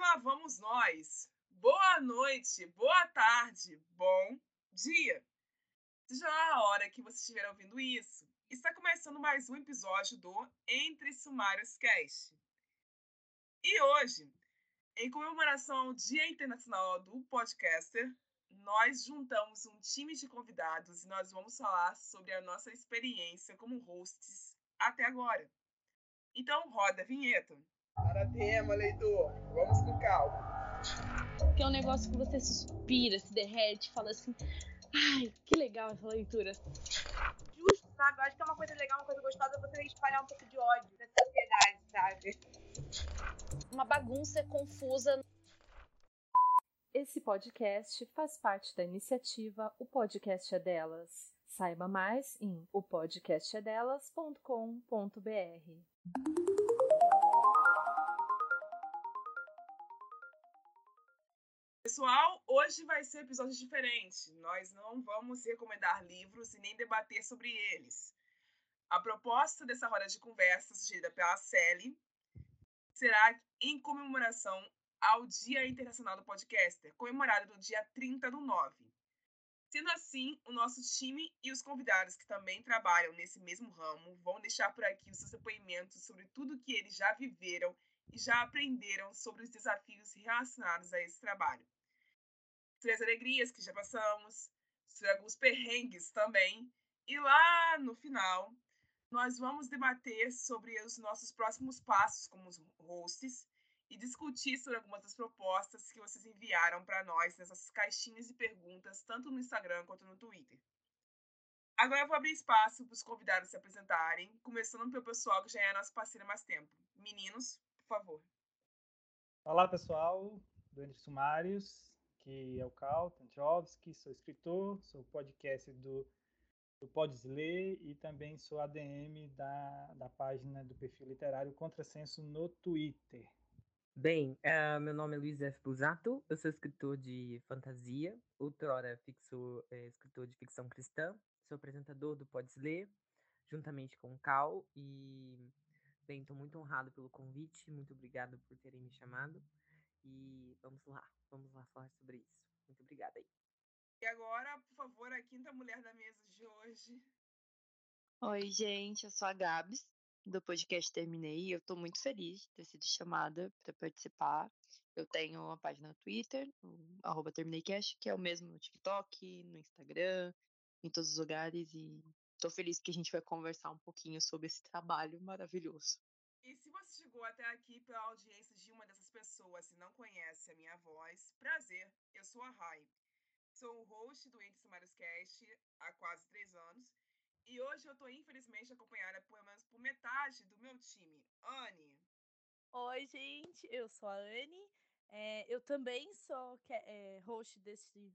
lá vamos nós. Boa noite, boa tarde, bom dia. Lá a hora que você estiver ouvindo isso, está começando mais um episódio do Entre Sumários Cast. E hoje, em comemoração ao Dia Internacional do Podcaster, nós juntamos um time de convidados e nós vamos falar sobre a nossa experiência como hosts até agora. Então, roda a vinheta. Para tema, leitor. Vamos com calma. Que é um negócio que você suspira, se derrete, fala assim: ai, que legal essa leitura. Justo, sabe? Eu acho que é uma coisa legal, uma coisa gostosa você espalhar um pouco de ódio na sociedade, sabe? Uma bagunça confusa. Esse podcast faz parte da iniciativa O Podcast é Delas. Saiba mais em opodcastedelas.com.br. Pessoal, hoje vai ser um episódio diferente. Nós não vamos recomendar livros e nem debater sobre eles. A proposta dessa roda de conversa, sugerida pela Sally, será em comemoração ao Dia Internacional do Podcaster, comemorado no dia 30 do 9. Sendo assim, o nosso time e os convidados que também trabalham nesse mesmo ramo vão deixar por aqui os seus depoimentos sobre tudo que eles já viveram e já aprenderam sobre os desafios relacionados a esse trabalho. As alegrias que já passamos, sobre alguns perrengues também. E lá no final, nós vamos debater sobre os nossos próximos passos como hosts e discutir sobre algumas das propostas que vocês enviaram para nós nessas caixinhas de perguntas, tanto no Instagram quanto no Twitter. Agora eu vou abrir espaço para os convidados se apresentarem, começando pelo pessoal que já é nosso parceiro há mais tempo. Meninos, favor. Olá, pessoal do Sumários, que é o Cal Tantrovski, sou escritor, sou podcast do, do Podes Ler e também sou ADM da, da página do perfil literário Contrassenso no Twitter. Bem, uh, meu nome é Luiz F. Busato, eu sou escritor de fantasia, outrora fixo, é, escritor de ficção cristã, sou apresentador do Podes Ler, juntamente com o Cal, e Bem, estou muito honrado pelo convite, muito obrigado por terem me chamado. E vamos lá, vamos lá falar sobre isso. Muito obrigada aí. E agora, por favor, a quinta mulher da mesa de hoje. Oi, gente, eu sou a Gabs, do podcast Terminei. Eu estou muito feliz de ter sido chamada para participar. Eu tenho uma página no Twitter, arroba TermineiCast, que é o mesmo no TikTok, no Instagram, em todos os lugares. E Estou feliz que a gente vai conversar um pouquinho sobre esse trabalho maravilhoso. E se você chegou até aqui pela audiência de uma dessas pessoas e não conhece a minha voz, prazer, eu sou a Rai. Sou o host do Entre Sumários Cast há quase três anos. E hoje eu estou infelizmente acompanhada por, por metade do meu time. Anne. Oi, gente, eu sou a Anne. É, eu também sou é, host desse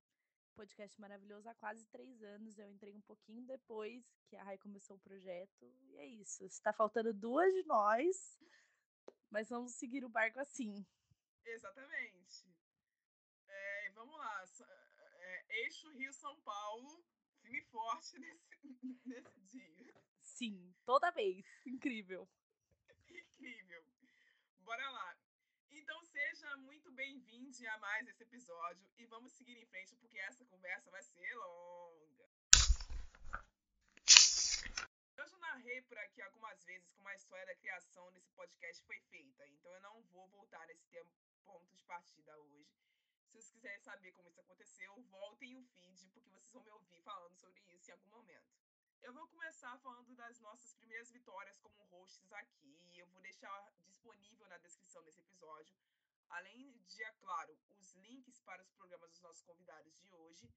podcast maravilhoso há quase três anos. Eu entrei um pouquinho depois que a Rai começou o projeto. E é isso. Está faltando duas de nós, mas vamos seguir o barco assim. Exatamente. É, vamos lá. É, eixo Rio-São Paulo, firme forte nesse, nesse dia. Sim, toda vez. Incrível. Incrível. Bora lá. Seja muito bem-vindo a mais esse episódio e vamos seguir em frente porque essa conversa vai ser longa. Eu já narrei por aqui algumas vezes como a história da criação desse podcast foi feita, então eu não vou voltar nesse tempo, ponto de partida hoje. Se vocês quiserem saber como isso aconteceu, voltem o feed porque vocês vão me ouvir falando sobre isso em algum momento. Eu vou começar falando das nossas primeiras vitórias como hosts aqui. E eu vou deixar disponível na descrição desse episódio, além de, é claro, os links para os programas dos nossos convidados de hoje,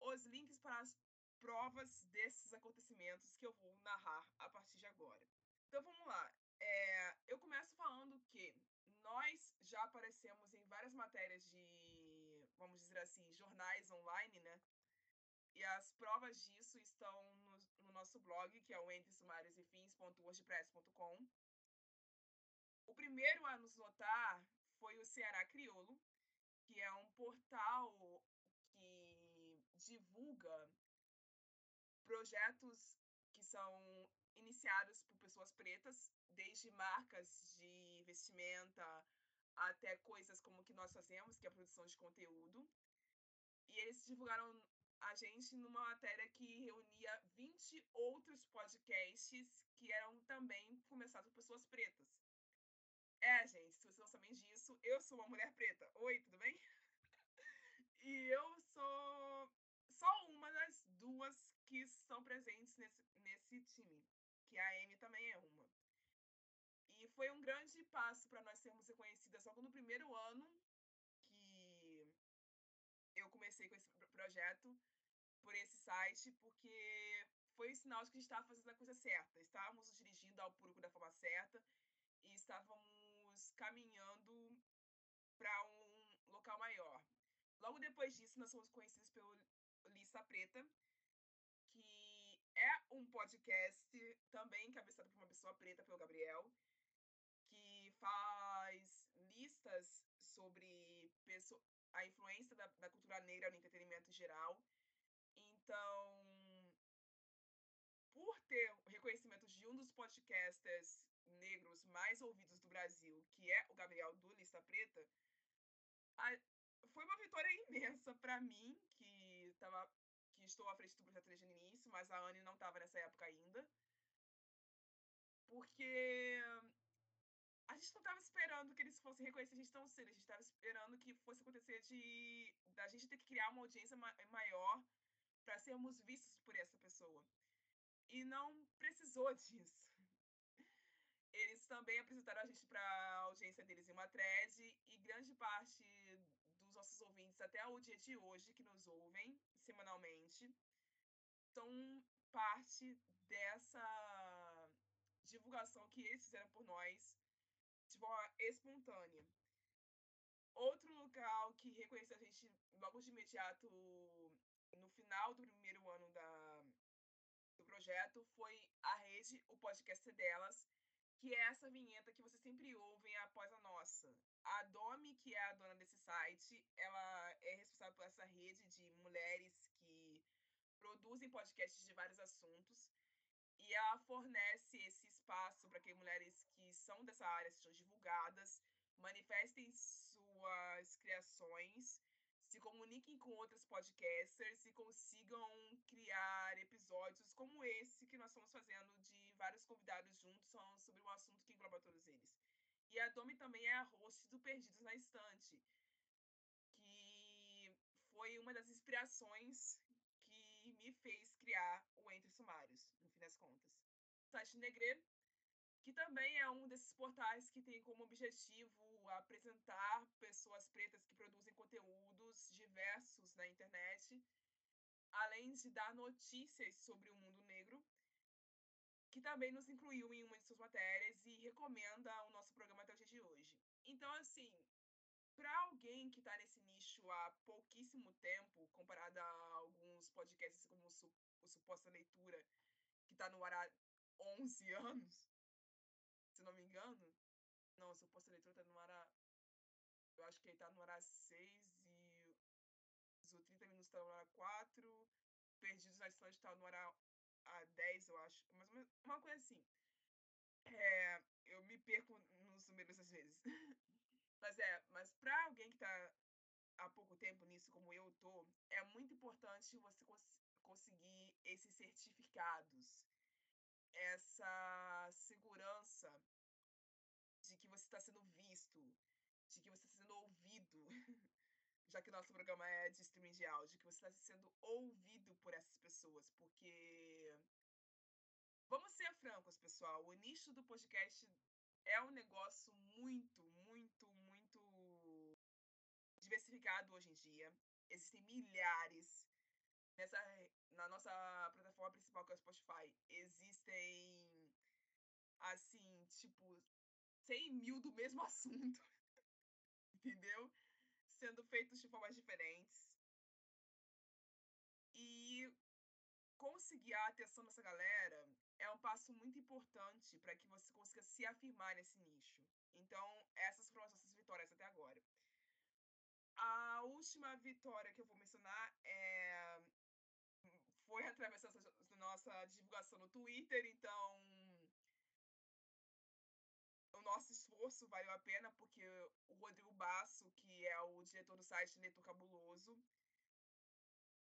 os links para as provas desses acontecimentos que eu vou narrar a partir de agora. Então vamos lá. É, eu começo falando que nós já aparecemos em várias matérias de, vamos dizer assim, jornais online, né? E as provas disso estão no, no nosso blog, que é o entresumariosefins.wordpress.com. O primeiro a nos notar foi o Ceará Criolo, que é um portal que divulga projetos que são iniciados por pessoas pretas, desde marcas de vestimenta até coisas como o que nós fazemos, que é a produção de conteúdo. E eles divulgaram a gente numa matéria que reunia 20 outros podcasts que eram também começados por pessoas pretas. É, gente, se vocês não sabem disso, eu sou uma mulher preta. Oi, tudo bem? e eu sou só uma das duas que estão presentes nesse, nesse time, que a Amy também é uma. E foi um grande passo para nós sermos reconhecidas logo no primeiro ano que eu comecei com esse projeto por esse site, porque foi um sinal de que a gente estava fazendo a coisa certa. Estávamos dirigindo ao público da forma certa e estávamos caminhando para um local maior. Logo depois disso, nós fomos conhecidos pelo Lista Preta, que é um podcast também cabeçado por uma pessoa preta, pelo Gabriel, que faz listas sobre a influência da, da cultura negra no entretenimento geral. Então, por ter o reconhecimento de um dos podcasters negros mais ouvidos do Brasil, que é o Gabriel do Lista Preta, a, foi uma vitória imensa para mim, que, tava, que estou à frente do projeto desde o início, mas a Anne não estava nessa época ainda. Porque a gente não estava esperando que eles fossem reconhecer a gente tão cedo. A gente estava esperando que fosse acontecer de da gente ter que criar uma audiência ma maior para sermos vistos por essa pessoa. E não precisou disso. Eles também apresentaram a gente para a audiência deles em uma thread e grande parte dos nossos ouvintes até o dia de hoje que nos ouvem semanalmente são parte dessa divulgação que eles fizeram por nós de forma espontânea. Outro local que reconheceu a gente logo de imediato no final do primeiro ano da, do projeto foi a rede, o podcast delas, que é essa vinheta que vocês sempre ouvem após a nossa. A Domi, que é a dona desse site, ela é responsável por essa rede de mulheres que produzem podcasts de vários assuntos. E ela fornece esse espaço para que mulheres que são dessa área sejam divulgadas, manifestem suas criações, se comuniquem com outros podcasters e consigam criar episódios como esse que nós estamos fazendo de vários convidados juntos sobre um assunto que engloba todos eles. E a Domi também é a host do Perdidos na Estante, que foi uma das inspirações que me fez criar o Entre Sumários, no fim das contas. Site Negre, que também é um desses portais que tem como objetivo apresentar pessoas pretas que produzem conteúdos diversos na internet, além de dar notícias sobre o mundo negro, que também nos incluiu em uma de suas matérias e recomenda o nosso programa até o dia de hoje. Então, assim, para alguém que está nesse nicho há pouquíssimo tempo, comparado a alguns podcasts como o, Su o Suposta Leitura, que está no ar há 11 anos, não me engano. Não, o Suposta Leitura está no há... Eu acho que ele está no há 6 e os 30 minutos está no ar há 4. Perdidos na Estante está no há, há 10, eu acho. Mas uma coisa assim. É, eu me perco nos números às vezes. Mas é, mas para alguém que está há pouco tempo nisso, como eu tô, é muito importante você cons conseguir esses certificados, essa segurança está sendo visto, de que você está sendo ouvido, já que nosso programa é de streaming de áudio, que você está sendo ouvido por essas pessoas, porque vamos ser francos, pessoal, o nicho do podcast é um negócio muito, muito, muito diversificado hoje em dia. Existem milhares. Nessa, na nossa plataforma principal, que é o Spotify, existem, assim, tipo, 100 mil do mesmo assunto. Entendeu? Sendo feitos de formas diferentes. E conseguir a atenção dessa galera é um passo muito importante para que você consiga se afirmar nesse nicho. Então, essas foram as nossas vitórias até agora. A última vitória que eu vou mencionar é... foi através da nossa divulgação no Twitter. Então, nosso esforço valeu a pena, porque o Rodrigo Basso, que é o diretor do site Leitor Cabuloso,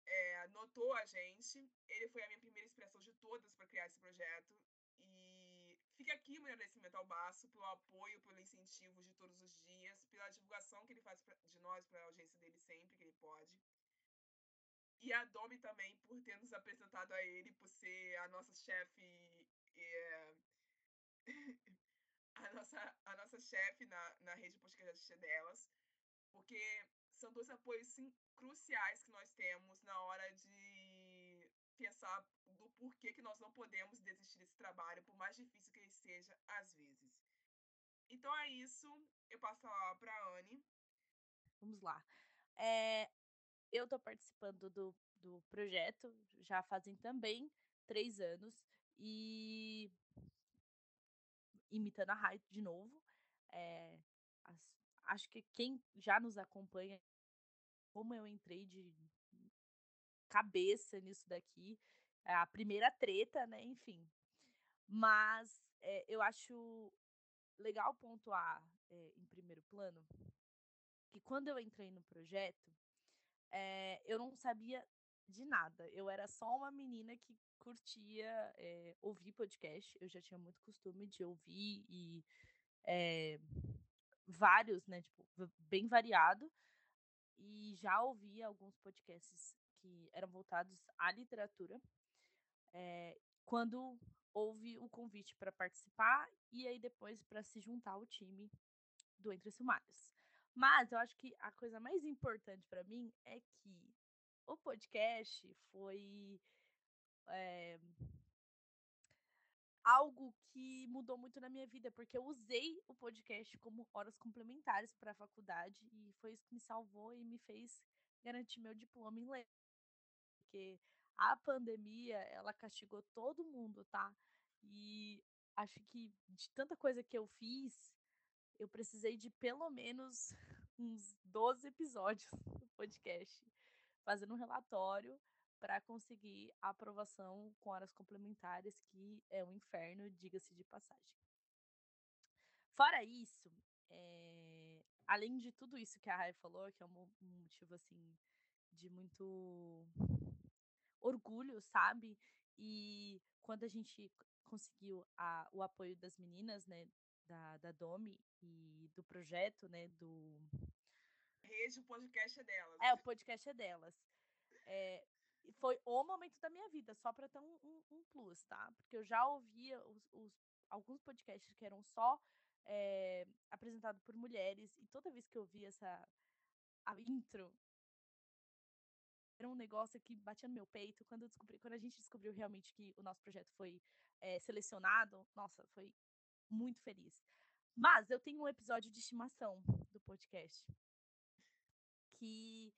é, notou a gente. Ele foi a minha primeira inspiração de todas para criar esse projeto. E fica aqui meu agradecimento ao Basso pelo apoio, pelo incentivo de todos os dias, pela divulgação que ele faz pra, de nós para a audiência dele sempre que ele pode. E a Domi também por ter nos apresentado a ele, por ser a nossa chefe. É... a nossa, a nossa chefe na, na rede podcast delas, porque são dois apoios sim, cruciais que nós temos na hora de pensar do porquê que nós não podemos desistir desse trabalho, por mais difícil que ele seja às vezes. Então é isso, eu passo a para a Anne. Vamos lá. É, eu estou participando do, do projeto já fazem também três anos e imitando a Rai de novo. É, as, acho que quem já nos acompanha, como eu entrei de cabeça nisso daqui, é a primeira treta, né? Enfim. Mas é, eu acho legal pontuar é, em primeiro plano que quando eu entrei no projeto, eu não sabia de nada. Eu era só uma menina que curtia é, ouvir podcast. Eu já tinha muito costume de ouvir e é, vários, né? Tipo, bem variado. E já ouvi alguns podcasts que eram voltados à literatura. É, quando houve o convite para participar e aí depois para se juntar ao time do Entre Sumários. Mas eu acho que a coisa mais importante para mim é que o podcast foi é, algo que mudou muito na minha vida, porque eu usei o podcast como horas complementares para a faculdade e foi isso que me salvou e me fez garantir meu diploma em letras. Porque a pandemia, ela castigou todo mundo, tá? E acho que de tanta coisa que eu fiz, eu precisei de pelo menos uns 12 episódios do podcast fazendo um relatório para conseguir a aprovação com horas complementares, que é um inferno, diga-se de passagem. Fora isso, é... além de tudo isso que a Rai falou, que é um motivo assim de muito orgulho, sabe? E quando a gente conseguiu a, o apoio das meninas, né, da, da Domi e do projeto, né, do rede, o podcast é delas. É, o podcast é delas. É, foi o momento da minha vida, só para ter um, um, um, plus, tá? Porque eu já ouvia os, os alguns podcasts que eram só é, apresentados por mulheres, e toda vez que eu via essa a intro, era um negócio que batia no meu peito. Quando, eu descobri, quando a gente descobriu realmente que o nosso projeto foi é, selecionado, nossa, foi muito feliz. Mas eu tenho um episódio de estimação do podcast que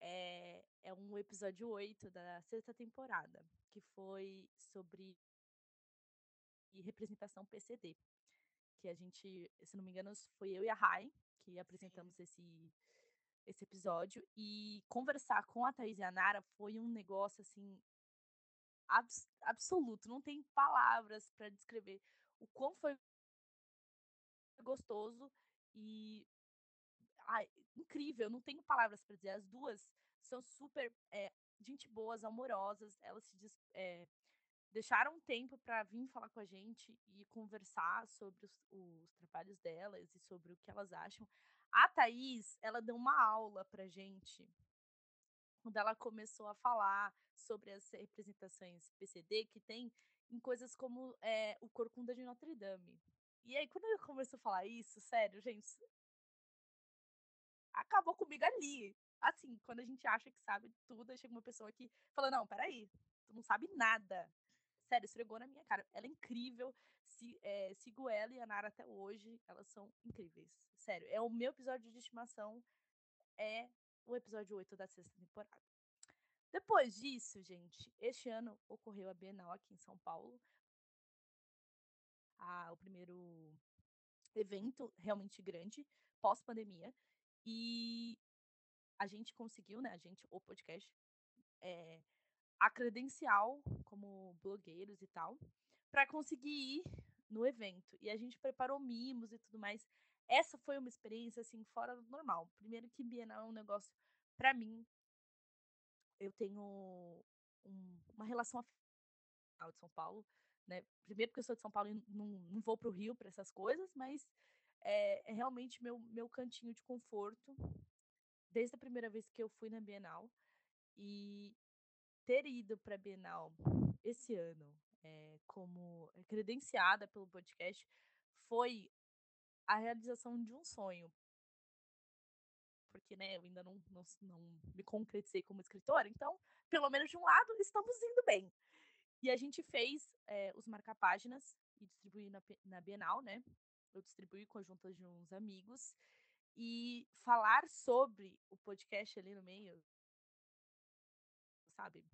é, é um episódio 8 da sexta temporada, que foi sobre representação PCD. Que a gente, se não me engano, foi eu e a Rai que apresentamos esse, esse episódio. E conversar com a Thaís e a Nara foi um negócio assim abs absoluto. Não tem palavras para descrever o quão foi gostoso e ai, incrível, não tenho palavras para dizer. As duas são super é, gente boas, amorosas, elas se diz, é, deixaram um tempo para vir falar com a gente e conversar sobre os, os, trabalhos delas e sobre o que elas acham. A Thaís, ela deu uma aula pra gente quando ela começou a falar sobre as representações PCD que tem em coisas como é, o Corcunda de Notre Dame. E aí, quando ela começou a falar isso, sério, gente, acabou comigo ali. Assim, quando a gente acha que sabe tudo, chega uma pessoa que fala: Não, peraí, tu não sabe nada. Sério, esfregou na minha cara. Ela é incrível. Se, é, sigo ela e a Nara até hoje. Elas são incríveis. Sério, é o meu episódio de estimação. É o episódio 8 da sexta temporada. Depois disso, gente, este ano ocorreu a Bienal aqui em São Paulo. A, o primeiro evento realmente grande, pós-pandemia. E a gente conseguiu, né? A gente, o podcast, é, a credencial como blogueiros e tal, para conseguir ir no evento. E a gente preparou mimos e tudo mais. Essa foi uma experiência, assim, fora do normal. Primeiro que Bienal é um negócio, para mim, eu tenho um, uma relação afinal de São Paulo, né? Primeiro porque eu sou de São Paulo e não, não vou para o Rio para essas coisas, mas é, é, realmente meu, meu cantinho de conforto desde a primeira vez que eu fui na Bienal. E ter ido para a Bienal esse ano é, como credenciada pelo podcast foi a realização de um sonho. Porque, né, eu ainda não, não, não me concretizei como escritora, então, pelo menos de um lado, estamos indo bem. E a gente fez é, os marca-páginas e distribuí na, na Bienal, né? Eu distribuí com a junta de uns amigos. E falar sobre o podcast ali no meio, sabe?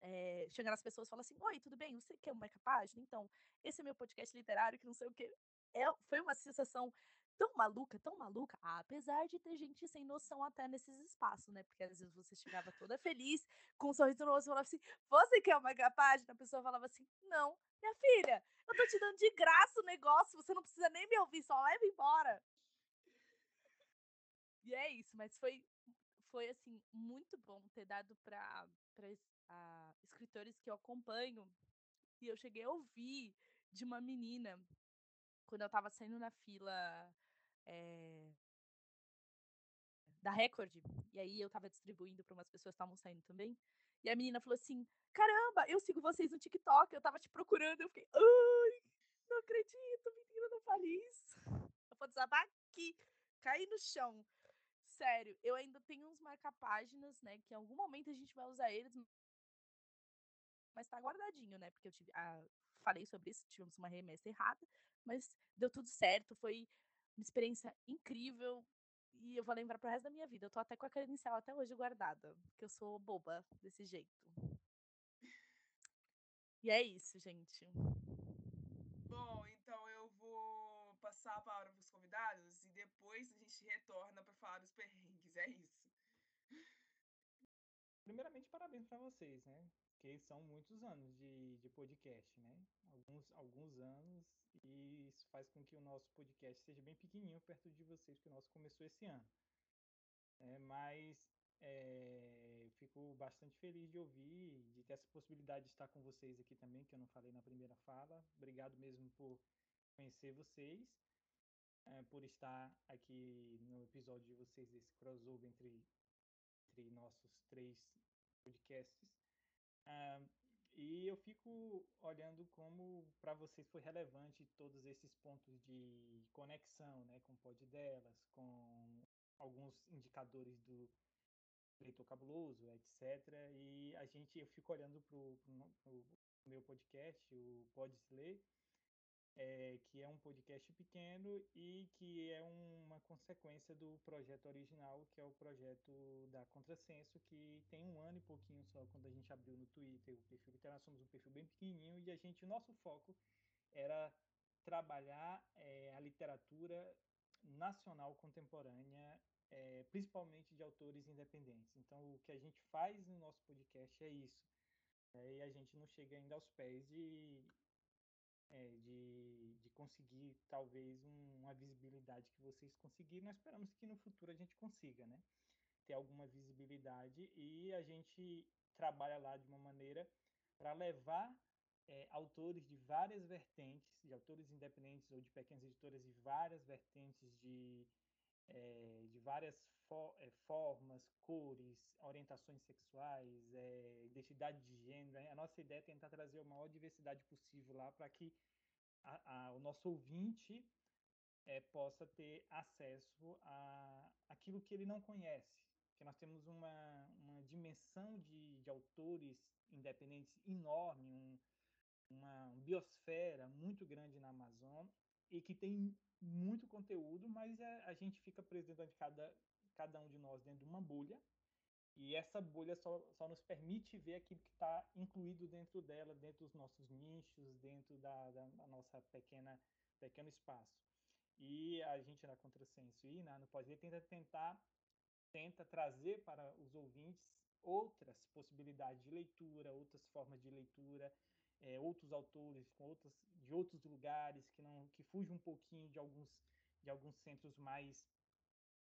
É, chegar nas pessoas e falar assim: Oi, tudo bem? Você quer uma marca-página? Então, esse é meu podcast literário, que não sei o quê é, foi uma sensação tão maluca, tão maluca, apesar de ter gente sem noção até nesses espaços, né? Porque às vezes você chegava toda feliz, com um sorriso no rosto, falava assim: Você quer uma página? A pessoa falava assim: Não, minha filha, eu tô te dando de graça o negócio, você não precisa nem me ouvir, só leva embora. E é isso, mas foi, foi assim, muito bom ter dado para escritores que eu acompanho. E eu cheguei a ouvir de uma menina quando eu tava saindo na fila é, da Record, e aí eu tava distribuindo para umas pessoas que estavam saindo também, e a menina falou assim: Caramba, eu sigo vocês no TikTok, eu tava te procurando. Eu fiquei, ai, não acredito, menina, não fale isso. Eu vou desabar aqui, cair no chão. Sério, eu ainda tenho uns marca-páginas, né? Que em algum momento a gente vai usar eles, mas tá guardadinho, né? Porque eu tive, ah, falei sobre isso, tivemos uma remessa errada, mas deu tudo certo, foi uma experiência incrível e eu vou lembrar pro resto da minha vida. Eu tô até com a credencial até hoje guardada, porque eu sou boba desse jeito. E é isso, gente. Bom, então eu vou passar a palavra para os convidados e depois a gente retorna para falar dos perrengues. É isso. Primeiramente, parabéns para vocês, né? Porque são muitos anos de, de podcast, né? Alguns, alguns anos e isso faz com que o nosso podcast seja bem pequenininho perto de vocês, que o nosso começou esse ano. É, mas é, fico bastante feliz de ouvir, de ter essa possibilidade de estar com vocês aqui também, que eu não falei na primeira fala. Obrigado mesmo por conhecer vocês, é, por estar aqui no episódio de vocês, desse crossover entre, entre nossos três podcasts. Ah, e eu fico olhando como para vocês foi relevante todos esses pontos de conexão, né, com o pod delas, com alguns indicadores do leitor cabuloso, etc. E a gente, eu fico olhando para o meu podcast, o Podes Ler, é, que é um podcast pequeno e que é uma consequência do projeto original, que é o projeto da Contrassenso, que tem um ano e pouquinho só quando a gente abriu no Twitter o perfil literário, somos um perfil bem pequenininho e a gente, o nosso foco era trabalhar é, a literatura nacional contemporânea, é, principalmente de autores independentes. Então, o que a gente faz no nosso podcast é isso. E a gente não chega ainda aos pés de, de conseguir talvez um, uma visibilidade que vocês conseguiram. Nós esperamos que no futuro a gente consiga, né? Ter alguma visibilidade e a gente trabalha lá de uma maneira para levar é, autores de várias vertentes, de autores independentes ou de pequenas editoras de várias vertentes de, é, de várias é, formas, cores, orientações sexuais, é, identidade de gênero. A nossa ideia é tentar trazer a maior diversidade possível lá para que a, a, o nosso ouvinte é, possa ter acesso a aquilo que ele não conhece. Que nós temos uma, uma dimensão de, de autores independentes enorme, um, uma biosfera muito grande na Amazônia e que tem muito conteúdo, mas é, a gente fica preso dentro de cada, cada um de nós dentro de uma bolha e essa bolha só, só nos permite ver aquilo que está incluído dentro dela, dentro dos nossos nichos, dentro da, da, da nossa pequena pequeno espaço. E a gente na Contrassenso e na, no Pós-Ler tenta tentar tenta trazer para os ouvintes outras possibilidades de leitura, outras formas de leitura, é, outros autores com outros, de outros lugares que não que fujam um pouquinho de alguns de alguns centros mais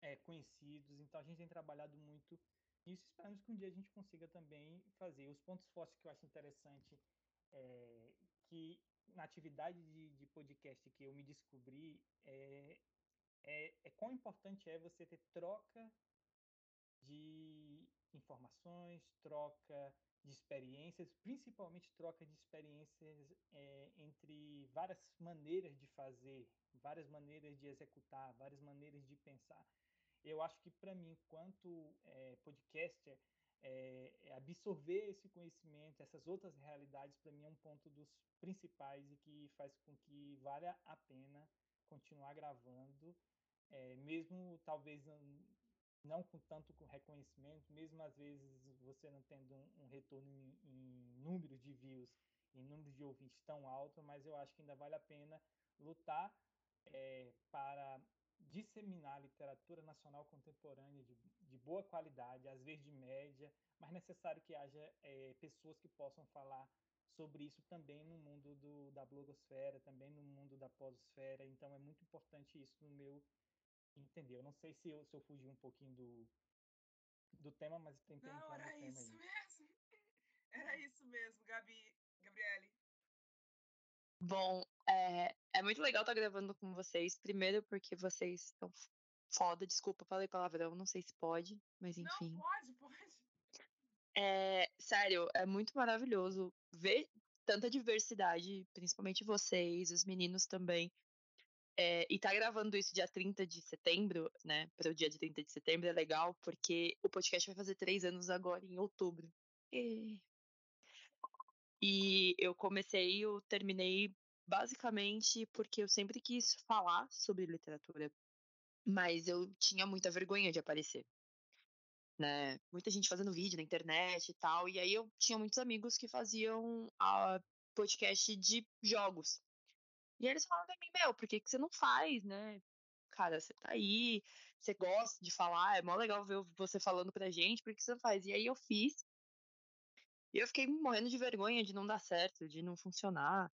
é, conhecidos. Então a gente tem trabalhado muito nisso. Esperamos que um dia a gente consiga também fazer os pontos fortes que eu acho interessante é, que na atividade de, de, podcast que eu me descobri é, é, é quão importante é você ter troca de informações, troca de experiências, principalmente troca de experiências é, entre várias maneiras de fazer, várias maneiras de executar, várias maneiras de pensar. Eu acho que para mim, enquanto é, podcaster, é, absorver esse conhecimento, essas outras realidades, para mim é um ponto dos principais e que faz com que valha a pena continuar gravando, mesmo talvez não com tanto reconhecimento, mesmo às vezes você não tendo um, um retorno em, em números de views, em números de ouvintes tão alto, mas eu acho que ainda vale a pena lutar é, para disseminar literatura nacional contemporânea de, de, boa qualidade, às vezes de média, mas necessário que haja é, pessoas que possam falar sobre isso também no mundo do, da blogosfera, também no mundo da pososfera. Então é muito importante isso no meu entender. Eu não sei se eu, se eu fugi um pouquinho do, do tema, mas tentei Não, entrar era isso aí. mesmo. Era isso mesmo, Gabi, Gabriele. Bom, é, é muito legal estar gravando com vocês. Primeiro porque vocês estão foda, desculpa, falei palavrão, não sei se pode, mas enfim. Não, pode, pode. É, sério, é muito maravilhoso ver tanta diversidade, principalmente vocês, os meninos também, é, e tá gravando isso dia 30 de setembro, né? Para o dia de 30 de setembro é legal, porque o podcast vai fazer três anos agora, em outubro. E, e eu comecei, eu terminei basicamente porque eu sempre quis falar sobre literatura, mas eu tinha muita vergonha de aparecer. Né? Muita gente fazendo vídeo na internet e tal, e aí eu tinha muitos amigos que faziam a podcast de jogos. E eles falaram pra mim, meu, por que, que você não faz, né? Cara, você tá aí, você gosta de falar, é mó legal ver você falando pra gente, por que você não faz? E aí eu fiz. E eu fiquei morrendo de vergonha de não dar certo, de não funcionar.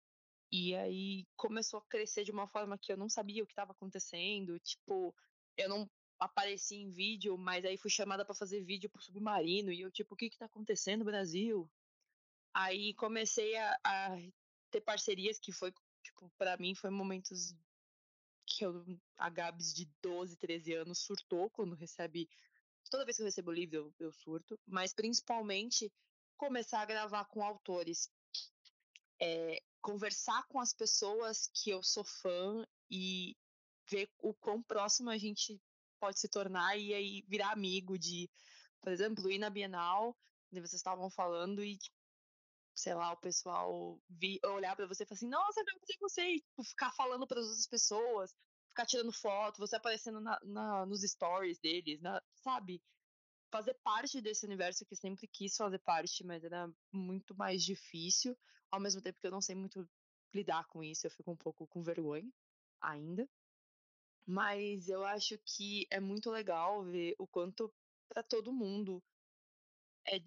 E aí começou a crescer de uma forma que eu não sabia o que estava acontecendo. Tipo, eu não apareci em vídeo, mas aí fui chamada para fazer vídeo pro Submarino. E eu, tipo, o que que tá acontecendo Brasil? Aí comecei a, a ter parcerias que foi Tipo, pra mim foi momentos que eu, a Gabs de 12, 13 anos surtou quando recebe. Toda vez que eu recebo livro, eu, eu surto, mas principalmente começar a gravar com autores. É, conversar com as pessoas que eu sou fã e ver o quão próximo a gente pode se tornar e aí virar amigo de, por exemplo, ir na Bienal, vocês estavam falando e tipo, sei lá, o pessoal vi, olhar para você e falar assim, nossa, eu fazer você, e tipo, ficar falando para as outras pessoas, ficar tirando foto, você aparecendo na, na, nos stories deles, na, sabe? Fazer parte desse universo que sempre quis fazer parte, mas era muito mais difícil, ao mesmo tempo que eu não sei muito lidar com isso, eu fico um pouco com vergonha ainda. Mas eu acho que é muito legal ver o quanto para todo mundo é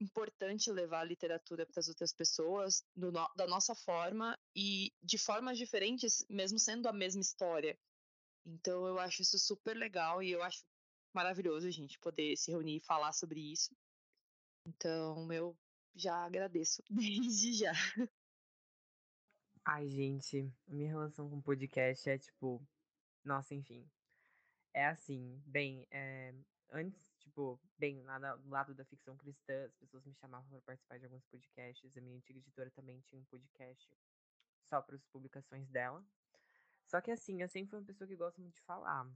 importante levar a literatura para as outras pessoas no, da nossa forma e de formas diferentes, mesmo sendo a mesma história. Então eu acho isso super legal e eu acho maravilhoso a gente poder se reunir e falar sobre isso. Então eu já agradeço desde já. Ai, gente, minha relação com podcast é tipo, nossa, enfim. É assim, bem, é, antes Tipo, bem, lá do lado da ficção cristã, as pessoas me chamavam para participar de alguns podcasts. A minha antiga editora também tinha um podcast só para as publicações dela. Só que assim, eu sempre fui uma pessoa que gosta muito de falar.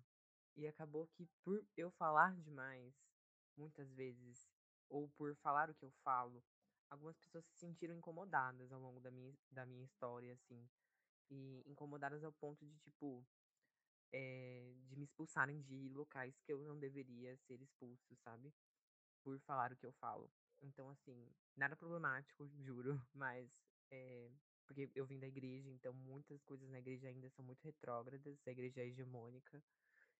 E acabou que por eu falar demais, muitas vezes, ou por falar o que eu falo, algumas pessoas se sentiram incomodadas ao longo da minha, da minha história, assim. E incomodadas ao ponto de, tipo, é, de me expulsarem de locais que eu não deveria ser expulso, sabe? Por falar o que eu falo. Então, assim, nada problemático, juro, mas é, porque eu vim da igreja, então muitas coisas na igreja ainda são muito retrógradas, a igreja é hegemônica.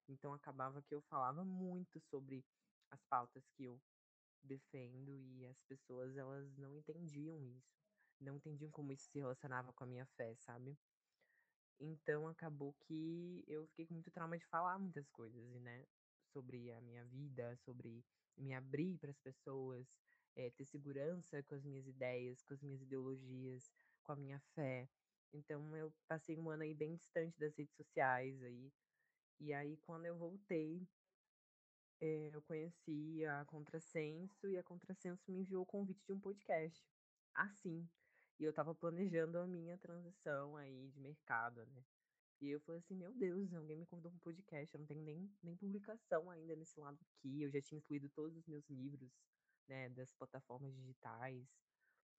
Então acabava que eu falava muito sobre as pautas que eu defendo e as pessoas elas não entendiam isso. não entendiam como isso se relacionava com a minha fé, sabe? Então acabou que eu fiquei com muito trauma de falar muitas coisas, né? Sobre a minha vida, sobre me abrir para as pessoas, é, ter segurança com as minhas ideias, com as minhas ideologias, com a minha fé. Então eu passei um ano aí bem distante das redes sociais aí. E aí quando eu voltei, é, eu conheci a Contrassenso e a Contrassenso me enviou o convite de um podcast. Assim. E eu tava planejando a minha transição aí de mercado, né? E eu falei assim, meu Deus, alguém me convidou para um podcast, eu não tenho nem, nem publicação ainda nesse lado aqui. Eu já tinha incluído todos os meus livros, né, das plataformas digitais,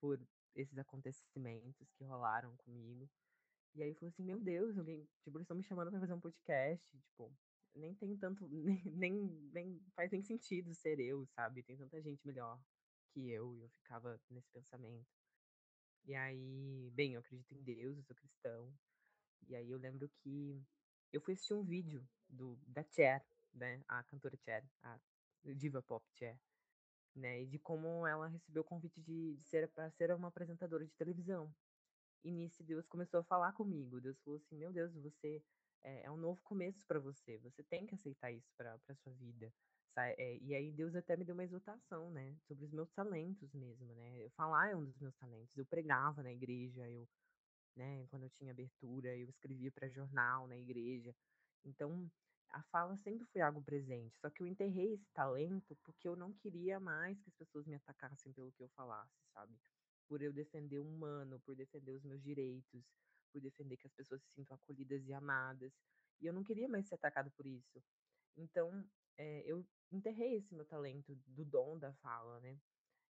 por esses acontecimentos que rolaram comigo. E aí eu falei assim, meu Deus, alguém, tipo, eles estão me chamando para fazer um podcast, tipo, nem tem tanto, nem, nem, faz nem sentido ser eu, sabe? Tem tanta gente melhor que eu, e eu ficava nesse pensamento. E aí, bem, eu acredito em Deus, eu sou cristão. E aí eu lembro que eu fui assistir um vídeo do, da Cher, né? A cantora Cher, a diva pop Cher, né? E de como ela recebeu o convite de, de ser para ser uma apresentadora de televisão. E nisso Deus começou a falar comigo. Deus falou assim: Meu Deus, você é, é um novo começo para você. Você tem que aceitar isso para para sua vida. É, e aí Deus até me deu uma exortação, né, sobre os meus talentos mesmo, né? Eu falar é um dos meus talentos. Eu pregava na igreja, eu, né, quando eu tinha abertura, eu escrevia para jornal na igreja. Então, a fala sempre foi algo presente. Só que eu enterrei esse talento porque eu não queria mais que as pessoas me atacassem pelo que eu falasse, sabe? Por eu defender o humano, por defender os meus direitos, por defender que as pessoas se sintam acolhidas e amadas. E eu não queria mais ser atacado por isso. Então, é, eu enterrei esse meu talento do dom da fala, né?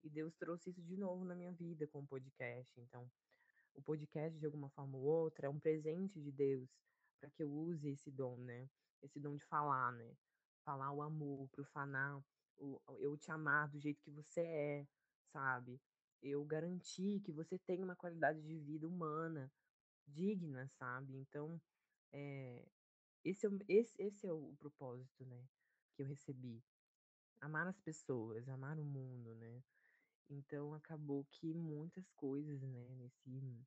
E Deus trouxe isso de novo na minha vida com o podcast. Então, o podcast, de alguma forma ou outra, é um presente de Deus para que eu use esse dom, né? Esse dom de falar, né? Falar o amor, profanar o, eu te amar do jeito que você é, sabe? Eu garantir que você tem uma qualidade de vida humana, digna, sabe? Então, é, esse, é, esse, esse é o propósito, né? Que eu recebi. Amar as pessoas, amar o mundo, né? Então acabou que muitas coisas, né, nesse,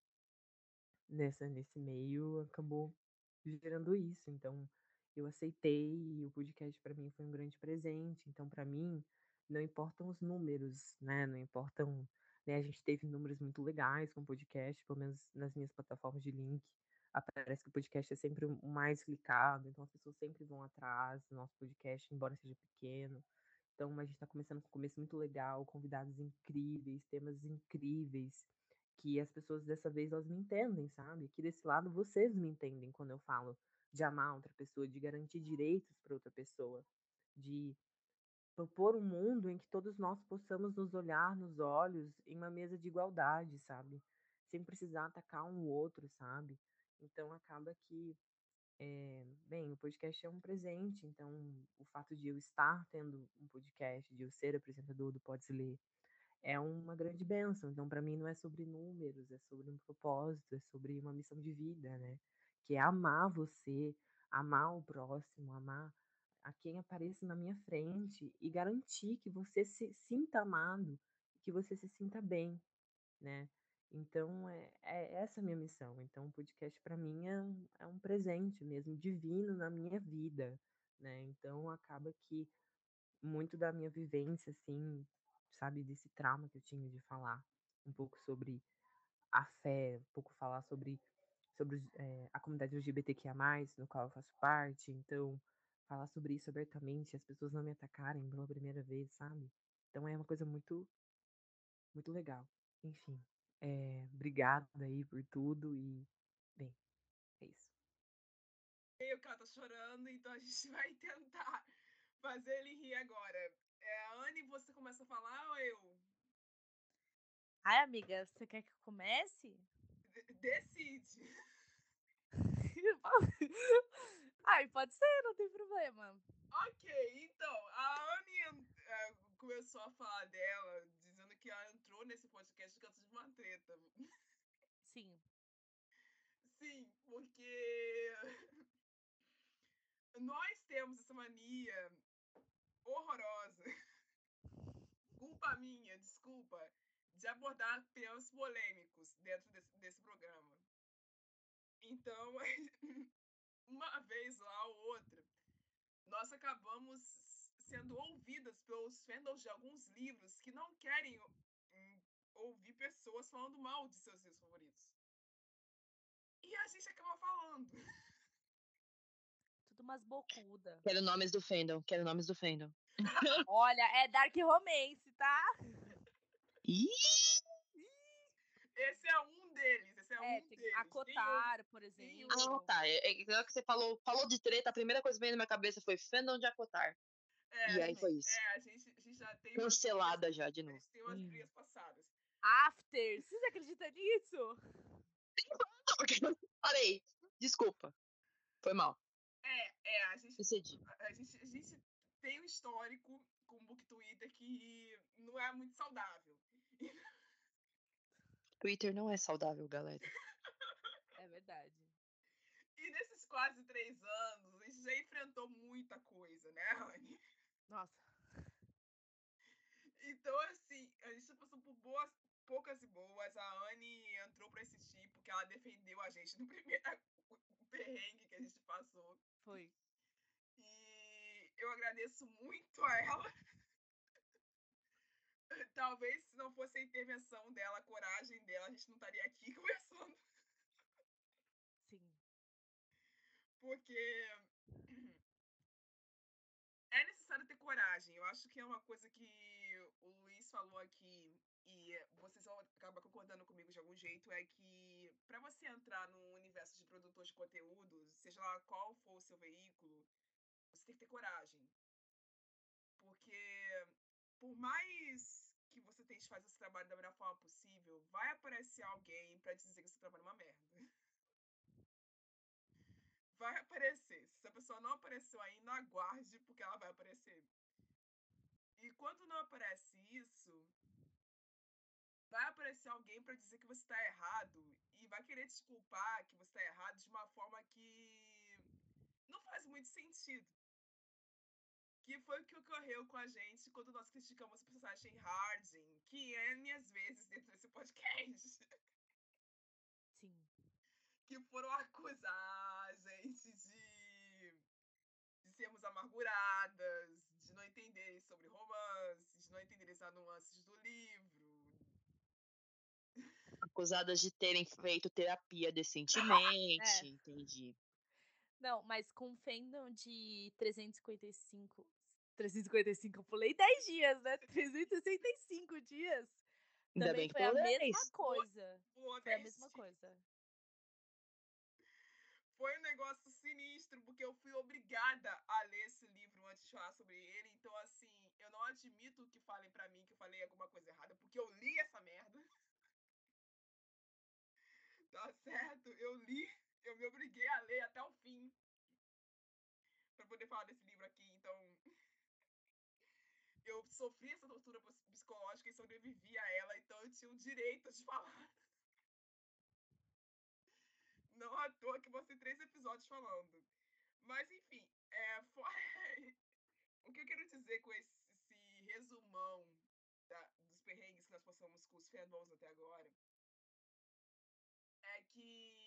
nessa, nesse meio acabou gerando isso. Então eu aceitei e o podcast para mim foi um grande presente. Então para mim não importam os números, né? Não importam, né? A gente teve números muito legais com o podcast, pelo menos nas minhas plataformas de link. Aparece que o podcast é sempre o mais clicado, então as pessoas sempre vão atrás do nosso podcast, embora seja pequeno. Então, a gente está começando com um começo muito legal, convidados incríveis, temas incríveis, que as pessoas dessa vez elas me entendem, sabe? Aqui desse lado vocês me entendem quando eu falo de amar outra pessoa, de garantir direitos para outra pessoa, de propor um mundo em que todos nós possamos nos olhar nos olhos em uma mesa de igualdade, sabe? Sem precisar atacar um outro, sabe? Então acaba que é, bem, o podcast é um presente, então o fato de eu estar tendo um podcast, de eu ser apresentador do Podes Ler, é uma grande bênção. Então, para mim, não é sobre números, é sobre um propósito, é sobre uma missão de vida, né? Que é amar você, amar o próximo, amar a quem apareça na minha frente e garantir que você se sinta amado, que você se sinta bem, né? Então, é, é essa a minha missão. Então, o podcast para mim é um, é um presente mesmo, divino na minha vida, né? Então, acaba que muito da minha vivência, assim, sabe, desse trauma que eu tinha de falar um pouco sobre a fé, um pouco falar sobre, sobre é, a comunidade LGBTQIA+, no qual eu faço parte. Então, falar sobre isso abertamente, as pessoas não me atacarem pela primeira vez, sabe? Então, é uma coisa muito, muito legal. Enfim, é, obrigada aí por tudo e, bem, é isso. O cara tá chorando, então a gente vai tentar fazer ele rir agora. É, Anne, você começa a falar ou eu? Ai, amiga, você quer que eu comece? D decide. Ai, pode ser, não tem problema. Ok, então, a Anne uh, começou a falar dela, que ela entrou nesse podcast por causa de uma treta. Sim. Sim, porque nós temos essa mania horrorosa. Culpa minha, desculpa. de abordar temas polêmicos dentro desse, desse programa. Então, uma vez lá ou outra, nós acabamos sendo ouvidas pelos fandoms de alguns livros que não querem hum, ouvir pessoas falando mal de seus livros favoritos. E a gente acaba falando. Tudo umas bocuda. Quero nomes do fandom, quero nomes do fandom. Olha, é Dark Romance, tá? Esse é um deles, é, É, um tem deles. a Tem Cotar, por exemplo. Ah, tá. É, é, agora que você falou, falou de treta, a primeira coisa que veio na minha cabeça foi fandom de Acotar. É, E aí foi isso. É, a gente, a gente já tem Cancelada já, de A novo. gente tem umas Hum. brigas passadas. After, vocês acreditam nisso? Parei. Desculpa. Foi mal. É, é, a gente, a gente, a gente tem um histórico com o Book Twitter que não é muito saudável. Twitter não é saudável, galera. É verdade. E nesses quase três anos, a gente já enfrentou muita coisa, né, Anne? Nossa. Então, assim, a gente já passou por boas, poucas e boas. A Anne entrou pra assistir porque ela defendeu a gente no primeiro perrengue que a gente passou. Foi. E eu agradeço muito a ela. Talvez se não fosse a intervenção dela, a coragem dela, a gente não estaria aqui conversando. Sim. Porque é necessário ter coragem. Eu acho que é uma coisa que o Luiz falou aqui e vocês vão acabar concordando comigo de algum jeito, é que para você entrar no universo de produtor de conteúdo, seja lá qual for o seu veículo, você tem que ter coragem. Porque por mais que você tente fazer esse trabalho da melhor forma possível, vai aparecer alguém para dizer que seu trabalho é uma merda vai aparecer. Se a pessoa não apareceu ainda, aguarde, porque ela vai aparecer. E quando não aparece isso, vai aparecer alguém para dizer que você está errado e vai querer te culpar que você está errado de uma forma que não faz muito sentido. Que foi o que ocorreu com a gente quando nós criticamos o personagem Harding, que é minhas vezes dentro desse podcast. Sim. que foram acusar a gente de, de sermos amarguradas, de não entenderem sobre romances, de não entenderem as nuances do livro. Acusadas de terem feito terapia decentemente. Entendi. Não, mas com fandom de 355. 355, eu pulei 10 dias, né? 365 dias. Ainda Também bem que foi a mesma 10. coisa. Foi a mesma coisa. Foi um negócio sinistro, porque eu fui obrigada a ler esse livro antes de falar sobre ele. Então, assim, eu não admito que falem pra mim que eu falei alguma coisa errada, porque eu li essa merda. Tá certo? Eu li, eu me obriguei a ler até o fim. Pra poder falar desse livro aqui. Então, eu sofri essa tortura psicológica e sobrevivi a ela, então eu tinha o direito de falar. Não à toa que vão ser três episódios falando. Mas, enfim, é, fo- o que eu quero dizer com esse, esse resumão da- dos perrengues que nós passamos com os fandoms até agora é que,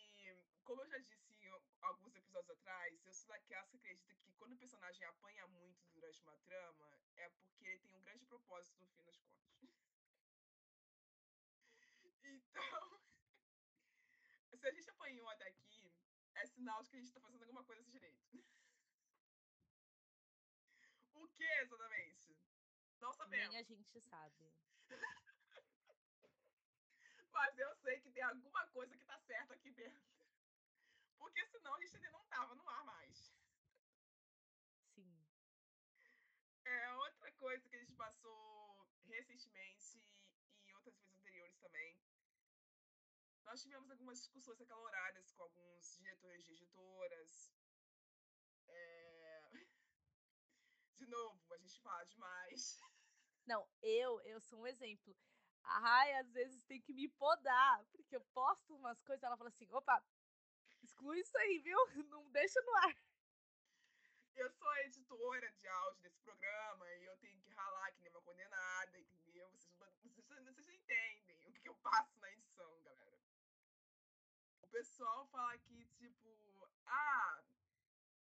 como eu já disse em al- alguns episódios atrás, eu sou daquelas que acredita que quando o personagem apanha muito durante uma trama, é porque ele tem um grande propósito no fim das contas. Então, se a gente apanhou até aqui, é sinal de que a gente tá fazendo alguma coisa direito. O que exatamente? Não sabemos. Nem a gente sabe. Mas eu sei que tem alguma coisa que tá certa aqui dentro. Porque senão a gente ainda não tava no ar mais. Sim. É outra coisa que a gente passou recentemente e outras vezes anteriores também. Nós tivemos algumas discussões acaloradas com alguns diretores de editoras. É... De novo, a gente fala demais. Não, eu, eu sou um exemplo. A Rai às vezes tem que me podar, porque eu posto umas coisas, ela fala assim, opa, exclui isso aí, viu? Não deixa no ar. Eu sou a editora de áudio desse programa e eu tenho que ralar que nem uma condenada, entendeu? Vocês não Vocês, vocês entendem o que, que eu passo na edição, galera. O pessoal fala que, tipo, ah,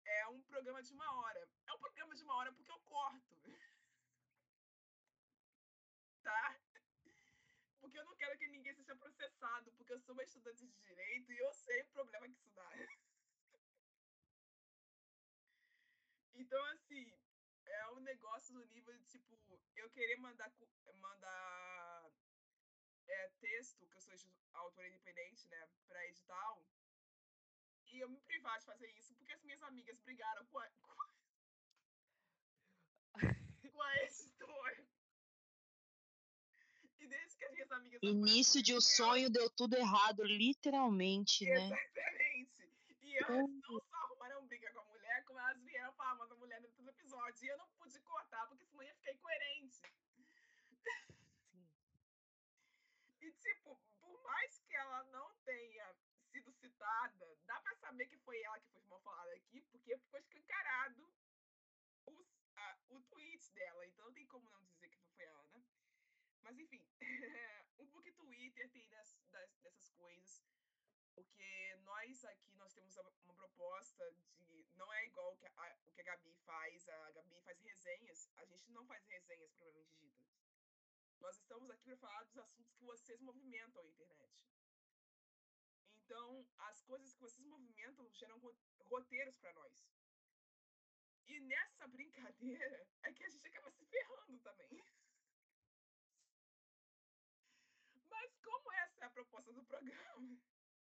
é um programa de uma hora. É um programa de uma hora porque eu corto. tá? Porque eu não quero que ninguém seja processado, porque eu sou uma estudante de direito e eu sei o problema que isso dá. Então, assim, é um negócio do nível de, tipo, eu querer mandar, mandar é, texto, que eu sou autora independente, né, pra edital, e eu me privar de fazer isso porque as minhas amigas brigaram com a, com, com a. que as minhas amigas. Início de um sonho deu tudo errado, literalmente, né? Exatamente. E elas não só arrumaram briga com a mulher, como elas vieram falar mal da mulher dentro do episódio. E eu não pude cortar, porque senão ia ficar incoerente. Sim. E, tipo, por mais que ela não tenha sido citada, dá pra saber que foi ela que foi mal falada aqui, porque ficou escancarado os, a, o tweet dela. Então não tem como não dizer que foi ela, né? Mas enfim, um pouco Twitter tem das, das, dessas coisas, porque nós aqui nós temos uma proposta de não é igual que a, o que a Gabi faz, a Gabi faz resenhas, a gente não faz resenhas propriamente ditas. Nós estamos aqui para falar dos assuntos que vocês movimentam a internet. Então, as coisas que vocês movimentam geram roteiros para nós. E nessa brincadeira é que a gente acaba se ferrando também. Mas como essa é a proposta do programa,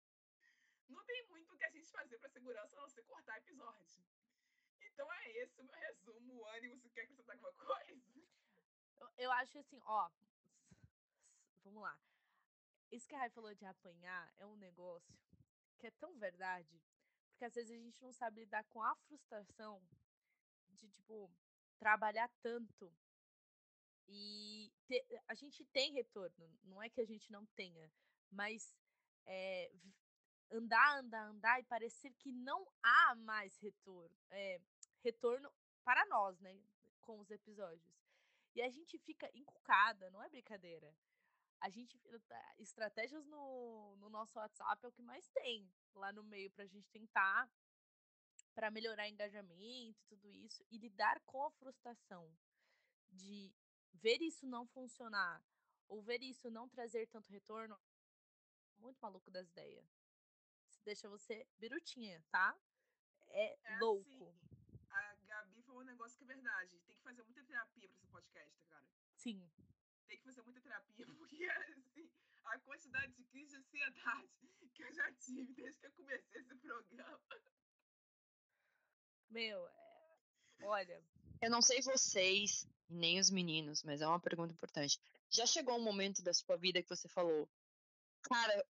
não tem muito o que a gente fazer para segurança a não ser cortar episódio. Então é esse o meu resumo. Anny, você quer acrescentar alguma coisa? Eu, eu acho assim, ó. Vamos lá. Isso que a Rai falou de apanhar é um negócio que é tão verdade, porque às vezes a gente não sabe lidar com a frustração de, tipo, trabalhar tanto e ter, a gente tem retorno, não é que a gente não tenha, mas é, andar, andar, andar e parecer que não há mais retorno, é, retorno para nós, né, com os episódios. E a gente fica encucada, não é brincadeira. A gente, estratégias no, no nosso WhatsApp é o que mais tem lá no meio para a gente tentar para melhorar engajamento e tudo isso e lidar com a frustração de ver isso não funcionar ou ver isso não trazer tanto retorno, muito maluco das ideias. Isso deixa você birutinha, tá? É, é louco. Assim, a Gabi falou um negócio que é verdade. Tem que fazer muita terapia para esse podcast, cara. Sim. Tem que fazer muita terapia, porque assim, a quantidade de crise de ansiedade que eu já tive desde que eu comecei esse programa. Meu, é... olha. Eu não sei vocês, nem os meninos, mas é uma pergunta importante. Já chegou um momento da sua vida que você falou, cara,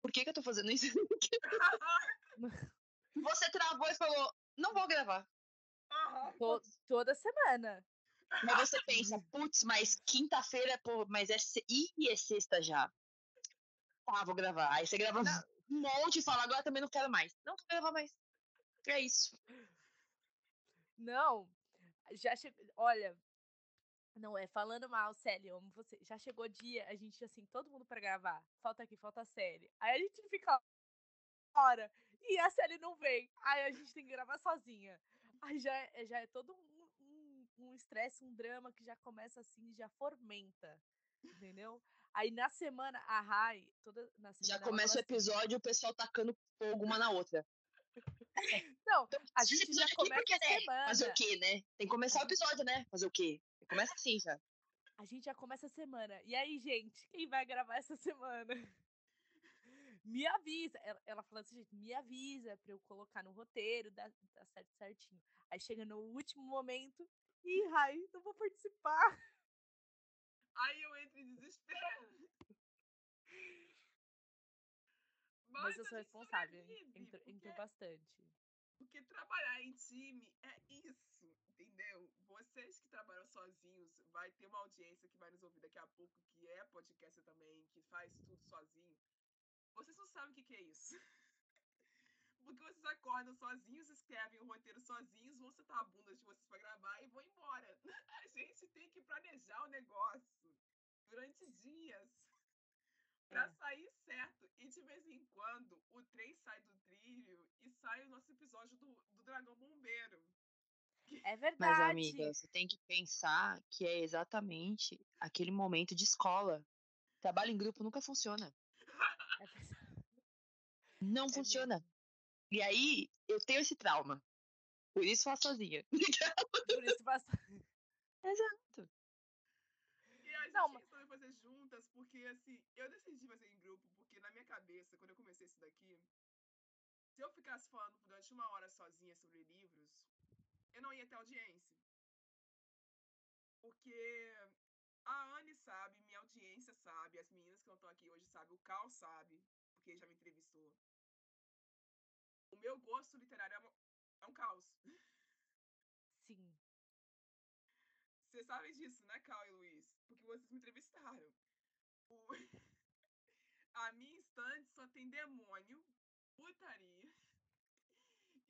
por que, que eu tô fazendo isso? você travou e falou, não vou gravar. Uhum. toda semana. Mas você pensa, putz, mas quinta-feira, pô, mas é, e é sexta já. Tá, vou gravar. Aí você grava não. um monte e fala, agora também não quero mais. Não, vou gravar mais. É isso. Não, já chegou. Olha, não é falando mal, Célia, eu amo você. Já chegou dia, a gente, assim, todo mundo para gravar. Falta aqui, falta a série. Aí a gente fica hora. E a série não vem. Aí a gente tem que gravar sozinha. Aí já, é, já é todo um estresse, um, um, drama que já começa assim, já fomenta. Entendeu? Aí na semana, a Rai, toda na semana. Já começa o assim episódio assim, o pessoal tacando fogo uma na outra. Não, então, a gente já começa porque, a né? semana. Fazer o quê, né? Tem que começar o episódio, né? Fazer o quê? Começa assim já. A gente já começa a semana. E aí, gente, quem vai gravar essa semana? Me avisa. Ela, ela falou assim, gente, me avisa pra eu colocar no roteiro, dá, dá certo certinho. Aí chega no último momento, ih, Rai, não vou participar. Aí eu entro em desespero. Mas, Mas eu sou responsável, entro, entro bastante. Porque trabalhar em time é isso, entendeu? Vocês que trabalham sozinhos, vai ter uma audiência que vai nos ouvir daqui a pouco, que é podcast também, que faz tudo sozinho. Vocês não sabem o que, que é isso. Porque vocês acordam sozinhos, escrevem o roteiro sozinhos, vão sentar a bunda de vocês para gravar e vão embora. A gente tem que planejar o negócio. durante dias pra É. sair certo. E de vez em quando o trem sai do trilho e sai o nosso episódio do, do Dragão Bombeiro. É Mas, verdade. amiga, você tem que pensar que é exatamente aquele momento de escola. Trabalho em grupo nunca funciona. É. Não É funciona. E aí, eu tenho esse trauma. Por isso faço sozinha. Por isso basta. Exato. E a gente Não, mas- resolveu fazer juntas, porque assim, eu decidi fazer em grupo, porque na minha cabeça, quando eu comecei isso daqui, se eu ficasse falando durante uma hora sozinha sobre livros, eu não ia ter audiência. Porque a Anne sabe, minha audiência sabe, as meninas que não estão aqui hoje sabem, o Cal sabe, porque ele já me entrevistou. O meu gosto literário é uma- é um caos. Sim. Vocês sabem disso, né, Cal e Luiz? Porque vocês me entrevistaram. O- A minha estante só tem demônio, putaria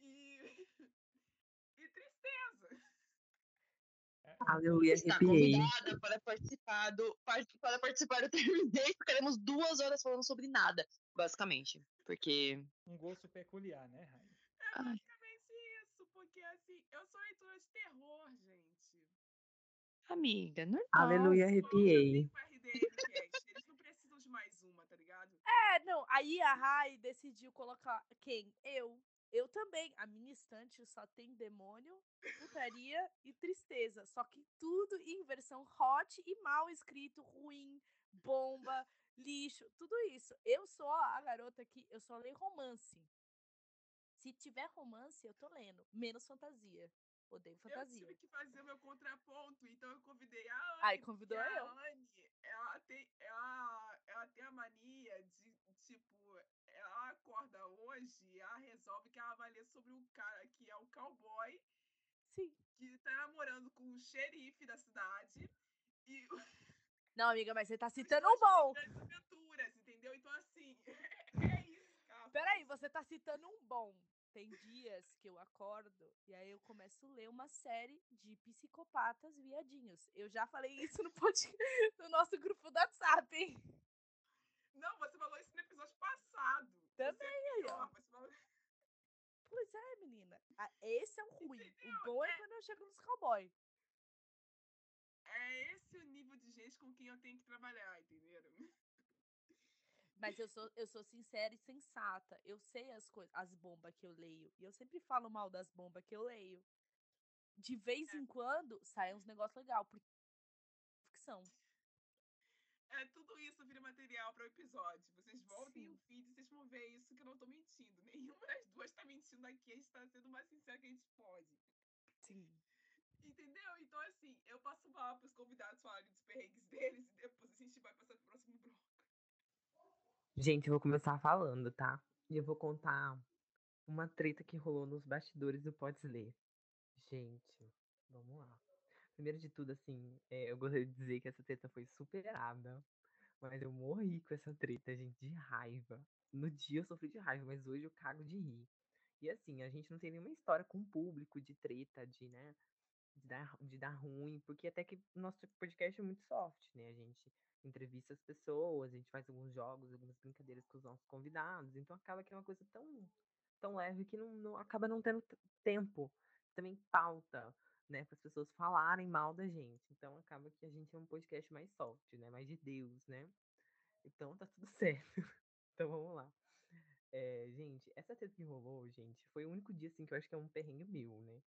e, e tristeza. É, Aleluia, Está arrepiei. convidada para participar do par- para participar do Terminei. Ficaremos duas horas falando sobre nada, basicamente. Porque. um gosto peculiar, né, Rainha? É Ai. basicamente isso, porque assim, eu sou leitora de terror, gente. Amiga, normal. Aleluia, arrepiei. eles não precisam de mais uma, tá ligado? É, não. Aí a Rai decidiu colocar quem? Eu. Eu também. A minha estante só tem demônio, putaria e tristeza. Só que tudo em versão hot e mal escrito, ruim, bomba, lixo, tudo isso. Eu sou a garota que eu só leio romance. Se tiver romance, eu tô lendo. Menos fantasia. Odeio Eu fantasia. tive que fazer o meu contraponto, então eu convidei a Anne. Aí convidou a eu. Anne, ela tem, ela, ela tem a mania de, tipo, ela acorda hoje e ela resolve que ela vai ler sobre o cara que é o cowboy, Sim. que tá namorando com o xerife da cidade. E Não, amiga, mas você tá citando um bom. aventuras, entendeu? Então, assim, é isso, cara. Peraí, você tá citando um bom. Tem dias que eu acordo e aí eu começo a ler uma série de psicopatas viadinhos. Eu já falei isso no, pod... no nosso grupo do WhatsApp, hein? Não, você falou isso no episódio passado. Também, é aí, pior, você falou... Pois é, menina. Ah, Esse é um ruim. Entendeu? O bom é quando eu chego nos cowboy. É esse o nível de gente com quem eu tenho que trabalhar, entenderam? Mas eu sou, eu sou sincera e sensata. Eu sei as coisas, as bombas que eu leio. E eu sempre falo mal das bombas que eu leio. De vez em quando saem uns negócios legais. Porque ficção. É, tudo isso vira material para o episódio. Vocês voltem Sim. o feed e vocês vão ver isso que eu não tô mentindo. Nenhuma das duas tá mentindo aqui. A gente tá sendo o mais sincero que a gente pode. Sim. Entendeu? Então, assim, eu passo falar pros convidados falarem dos perrengues deles e depois a gente vai passar pro próximo bloco. Gente, eu vou começar falando, tá? E eu vou contar uma treta que rolou nos bastidores do Pode Ler. Gente, vamos lá. Primeiro de tudo, assim, é, eu gostaria de dizer que essa treta foi superada. Mas eu morri com essa treta, gente, de raiva. No dia eu sofri de raiva, mas hoje eu cago de rir. E assim, a gente não tem nenhuma história com o público de treta, de, né, de dar, de dar ruim, porque até que nosso podcast é muito soft, né? A gente entrevista as pessoas, a gente faz alguns jogos, algumas brincadeiras com os nossos convidados, então acaba que é uma coisa tão, tão leve que não, não- acaba não tendo tempo, também pauta, né, para as pessoas falarem mal da gente. Então acaba que a gente é um podcast mais soft, né, mais de Deus, né? Então tá tudo certo. Então vamos lá. É, gente, essa treta que rolou, gente, foi o único dia assim que eu acho que é um perrengue meu, né?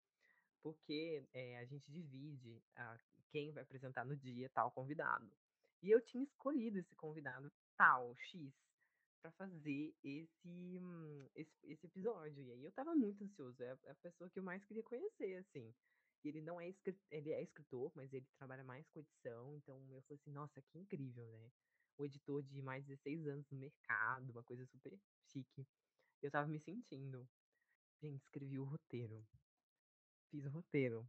Porque é, a gente divide a, quem vai apresentar no dia tal convidado. E eu tinha escolhido esse convidado tal, X, para fazer esse, hum, esse, esse episódio. E aí eu tava muito ansioso. É a, é a pessoa que eu mais queria conhecer, assim. Ele não é escritor, ele é escritor, mas ele trabalha mais com edição. Então eu falei assim, nossa, que incrível, né? O editor de mais de 16 anos no mercado, uma coisa super chique. Eu tava me sentindo. Gente, escrevi o roteiro. Fiz o roteiro.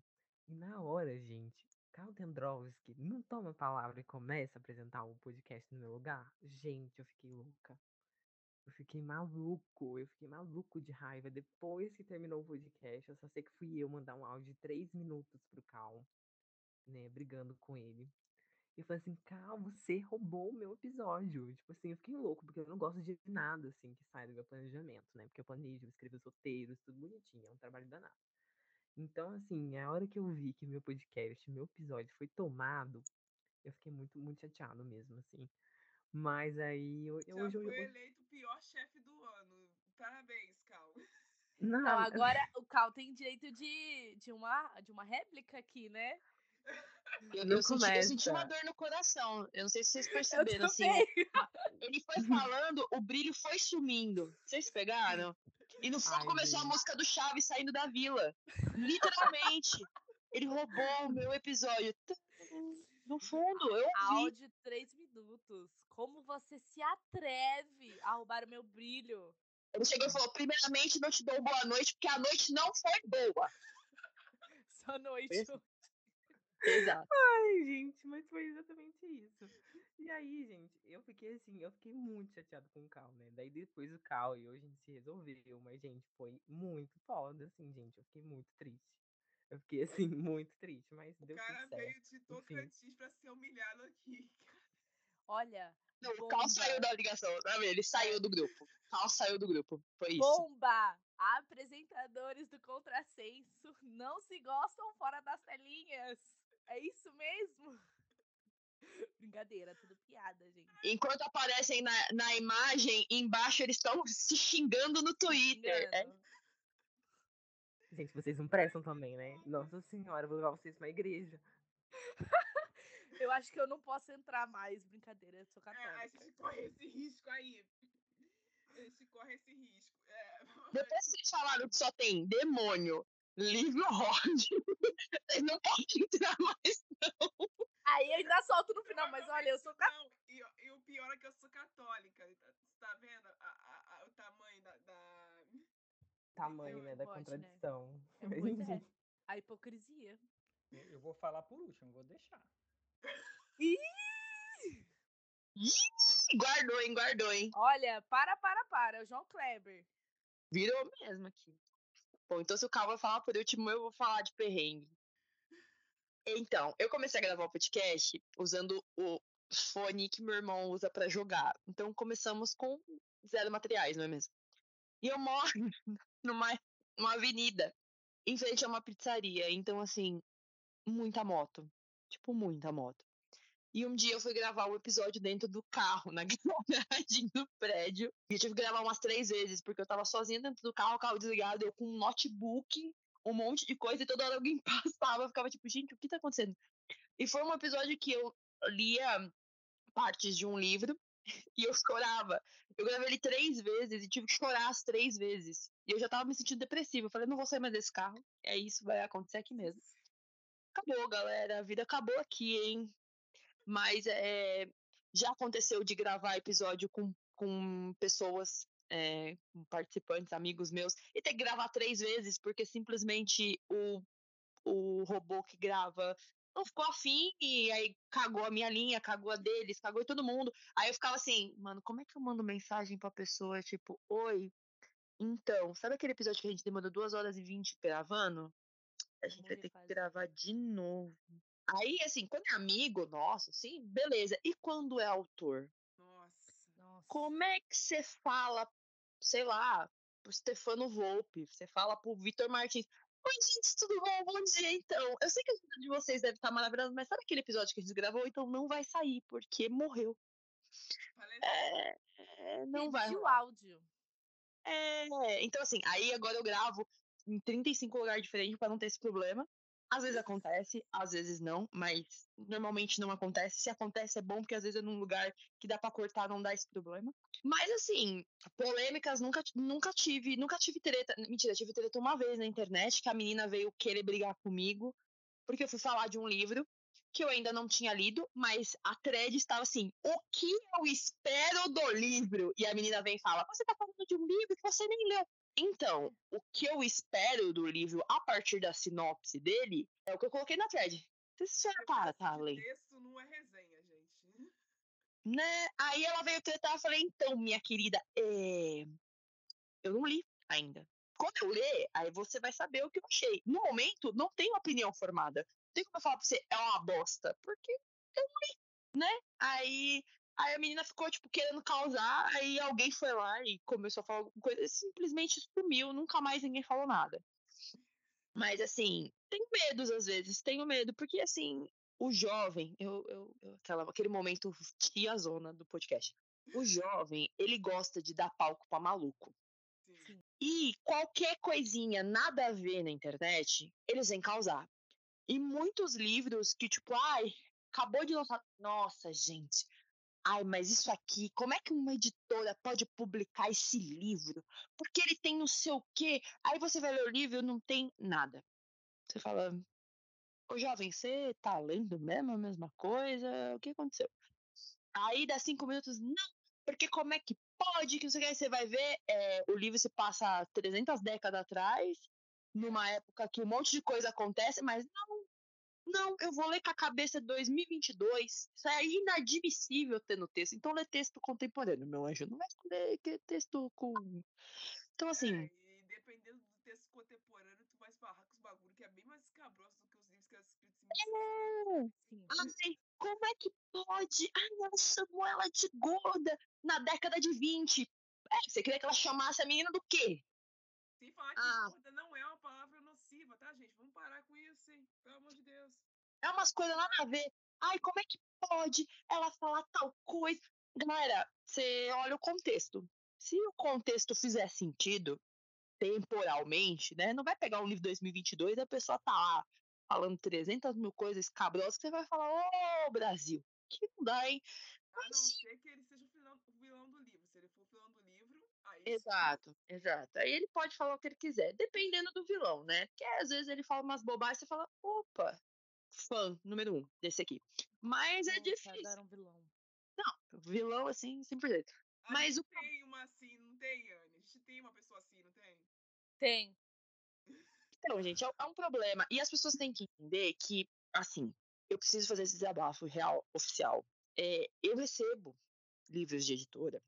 E na hora, gente, Carl Dendrovski não toma a palavra e começa a apresentar o podcast no meu lugar. Gente, eu fiquei louca. Eu fiquei maluco, eu fiquei maluco de raiva. Depois que terminou o podcast, eu só sei que fui eu mandar um áudio de três minutos pro Cal, né, brigando com ele. E eu falei assim, Cal, você roubou o meu episódio. Tipo assim, eu fiquei louco, porque eu não gosto de nada, assim, que sai do meu planejamento, né? Porque eu planejo, eu escrevo os roteiros, tudo bonitinho, é um trabalho danado. Então, assim, a hora que eu vi que meu podcast, meu episódio foi tomado, eu fiquei muito, muito chateado mesmo, assim. Mas aí, eu, Já hoje eu, foi eu, eleito o pior chefe do ano. Parabéns, Cal. não, Não, agora o Cal tem direito de, de, uma, de uma réplica aqui, né? Eu, Não eu senti, eu senti uma dor no coração. Eu não sei se vocês Eu perceberam, assim. Ele foi falando, o brilho foi sumindo. Vocês pegaram? E no fundo Ai, começou a gente. música do Chaves saindo da vila. Literalmente. Ele roubou o meu episódio. No fundo, eu ouvi. Áudio 3 minutos. Como você se atreve a roubar o meu brilho? Ele chegou e falou: primeiramente, não te dou boa noite, porque a noite não foi boa. Só noite. Exato. Ai, gente, mas foi exatamente isso. E aí, gente, eu fiquei assim, eu fiquei muito chateado com o Cal, né? Daí depois o Cal e hoje a gente se resolveu, mas, gente, foi muito foda, assim, gente. Eu fiquei muito triste. Eu fiquei, assim, muito triste, mas O deu cara tudo certo. veio de Tocantins pra ser humilhado aqui. Olha, Não, o Cal saiu da ligação, vendo? Ele saiu do grupo. O Cal saiu do grupo. Foi isso. bomba! Apresentadores do Contrassenso não se gostam fora das telinhas. É isso mesmo? Brincadeira, tudo piada, gente. Enquanto aparecem na, na imagem, embaixo eles estão se xingando no Twitter. É. Gente, vocês não prestam também, né? Nossa senhora, vou levar vocês pra igreja. Eu acho que eu não posso entrar mais. Brincadeira, eu sou É, a católica. gente corre esse risco aí. A gente corre esse risco. É, Depois que vocês falaram que só tem demônio, livro Rod, vocês não podem entrar mais. Aí eu ainda solto no final, mas olha, eu sou católica. Não, e, e o pior é que eu sou católica. Você tá vendo a- a- a- o tamanho da. da- Tamanho, né? Da Pode, né? contradição. É muito, enfim. é. A hipocrisia. Eu, eu vou falar por último, vou deixar. Ih, guardou, hein? Guardou, hein? Olha, para, para, para. O João Kleber. Virou mesmo aqui. Bom, então se o Cal vai falar por último, eu vou falar de perrengue. Então, eu comecei a gravar o podcast usando o fone que meu irmão usa pra jogar. Então começamos com zero materiais, não é mesmo? E eu moro numa, numa avenida, em frente a uma pizzaria. Então, assim, muita moto. Tipo, muita moto. E um dia eu fui gravar o episódio dentro do carro, na garagem do prédio. E eu tive que gravar umas três vezes, porque eu tava sozinha dentro do carro, o carro desligado, eu com um notebook, um monte de coisa, e toda hora alguém passava, eu ficava tipo, gente, o que tá acontecendo? E foi um episódio que eu lia partes de um livro e eu chorava. Eu gravei ele três vezes e tive que chorar as três vezes. E eu já tava me sentindo depressiva. Eu falei, não vou sair mais desse carro. É isso, vai acontecer aqui mesmo. Acabou, galera. A vida acabou aqui, hein? Mas é, já aconteceu de gravar episódio com, com pessoas, é, com participantes, amigos meus, e ter que gravar três vezes, porque simplesmente o, o robô que grava não ficou afim, e aí cagou a minha linha, cagou a deles, cagou todo mundo. Aí eu ficava assim, mano, como é que eu mando mensagem pra pessoa, tipo, oi, então, sabe aquele episódio que a gente demorou duas horas e vinte gravando? A gente vai ter que gravar de novo. Aí, assim, quando é amigo nosso, sim, beleza. E quando é autor? Nossa. Nossa. Como é que você fala, sei lá, pro Stefano Volpe, você fala pro Vitor Martins, Oi, gente, tudo bom? Bom dia, então. Eu sei que a vida de vocês deve estar maravilhosa, mas sabe aquele episódio que a gente gravou? Então não vai sair, porque morreu. É, é, não vai. Pediu rolar. áudio. É, então assim, aí agora eu gravo em 35 lugares diferentes pra não ter esse problema. Às vezes acontece, às vezes não, mas normalmente não acontece. Se acontece é bom, porque às vezes é num lugar que dá pra cortar, não dá esse problema. Mas assim, polêmicas nunca, nunca tive, nunca tive treta. Mentira, tive treta uma vez na internet, que a menina veio querer brigar comigo, porque eu fui falar de um livro que eu ainda não tinha lido, mas a thread estava assim: o que eu espero do livro? E a menina vem e fala: você tá falando de um livro que você nem leu. Então, o que eu espero do livro a partir da sinopse dele é o que eu coloquei na thread. Já tá, tá, lendo? Texto não é resenha, gente. Né? Aí ela veio tretar, eu falei, então, minha querida, é... eu não li ainda. Quando eu ler, aí você vai saber o que eu achei. No momento, não tenho opinião formada. Não tem como eu falar pra você, é uma bosta, porque eu não li. né? Aí, aí a menina ficou, tipo, querendo causar, aí alguém foi lá e começou a falar alguma coisa, e simplesmente sumiu, nunca mais ninguém falou nada. Mas, assim, tenho medos às vezes, tenho medo, porque, assim, o jovem, eu, eu, eu- aquela, aquele momento tia zona do podcast. O jovem, ele gosta de dar palco pra maluco. Sim. E qualquer coisinha nada a ver na internet, eles vêm causar. E muitos livros que, tipo, ai, acabou de lançar. Nossa, gente. Ai, mas isso aqui, como é que uma editora pode publicar esse livro? Porque ele tem não sei o quê. Aí você vai ler o livro e não tem nada. Você fala, ô jovem, você tá lendo mesmo a mesma coisa? O que aconteceu? Aí dá cinco minutos, não, porque como é que pode? Que você vai ver, é, o livro se passa 300 décadas atrás, numa época que um monte de coisa acontece, mas não, não, eu vou ler com a cabeça de 2022. Isso é inadmissível ter no texto. Então lê texto contemporâneo, meu anjo. Não vai ler que texto com. Então, assim, É, e dependendo do texto contemporâneo, tu vai esbarrar com os bagulho que é bem mais escabroso do que os livros que eram escritos em 1600. Sim. Ai, como é que pode? Ai, ela chamou ela de gorda na década de 20. É, você queria que ela chamasse a menina do quê? Falar que Ah. gorda não é uma palavra nociva, tá, gente? Vamos parar com isso, hein? Pelo amor de Deus. É umas coisas nada a ver. Ai, como é que pode ela falar tal coisa? Galera, você olha o contexto. Se o contexto fizer sentido, temporalmente, né? Não vai pegar um livro 2022 e a pessoa tá lá falando 300 mil coisas escabrosas que você vai falar, ô Brasil, que não dá, hein? A não Mas ser que ele seja o vilão, o vilão do livro. Se ele for o vilão do livro, aí sim. Exato, exato. Aí ele pode falar o que ele quiser, dependendo do vilão, né? Porque às vezes ele fala umas bobagens e você fala, opa, fã número um desse aqui. Mas é difícil. Dar um vilão. Vilão, assim, 100%. A Mas o- tem uma assim, não tem, Anne? A gente tem uma pessoa assim, não tem? Tem. Então, gente, é, é um problema. E as pessoas têm que entender que, assim, eu preciso fazer esse desabafo real, oficial. É, eu recebo livros de editora,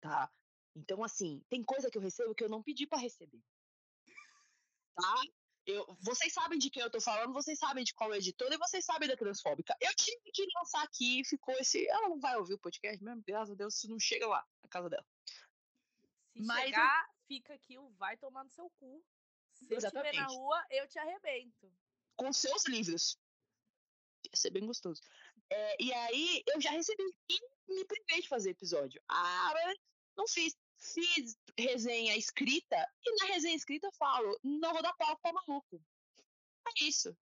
tá? Então, assim, tem coisa que eu recebo que eu não pedi pra receber. Tá? Eu, vocês sabem de quem eu tô falando, vocês sabem de qual editora e vocês sabem da transfóbica. Eu tive que lançar aqui, ficou esse. Ela não vai ouvir o podcast mesmo, graças a Deus, isso não chega lá, na casa dela. Se Mas eu- chegar, fica aqui, o vai tomar no seu cu. Se eu estiver na Exatamente. rua, eu te arrebento. com seus livros. Ia ser bem gostoso. É, e aí, eu já recebi e me privei de fazer episódio. Ah, mas não fiz. Fiz resenha escrita e na resenha escrita eu falo, não vou dar palco pra maluco. É isso.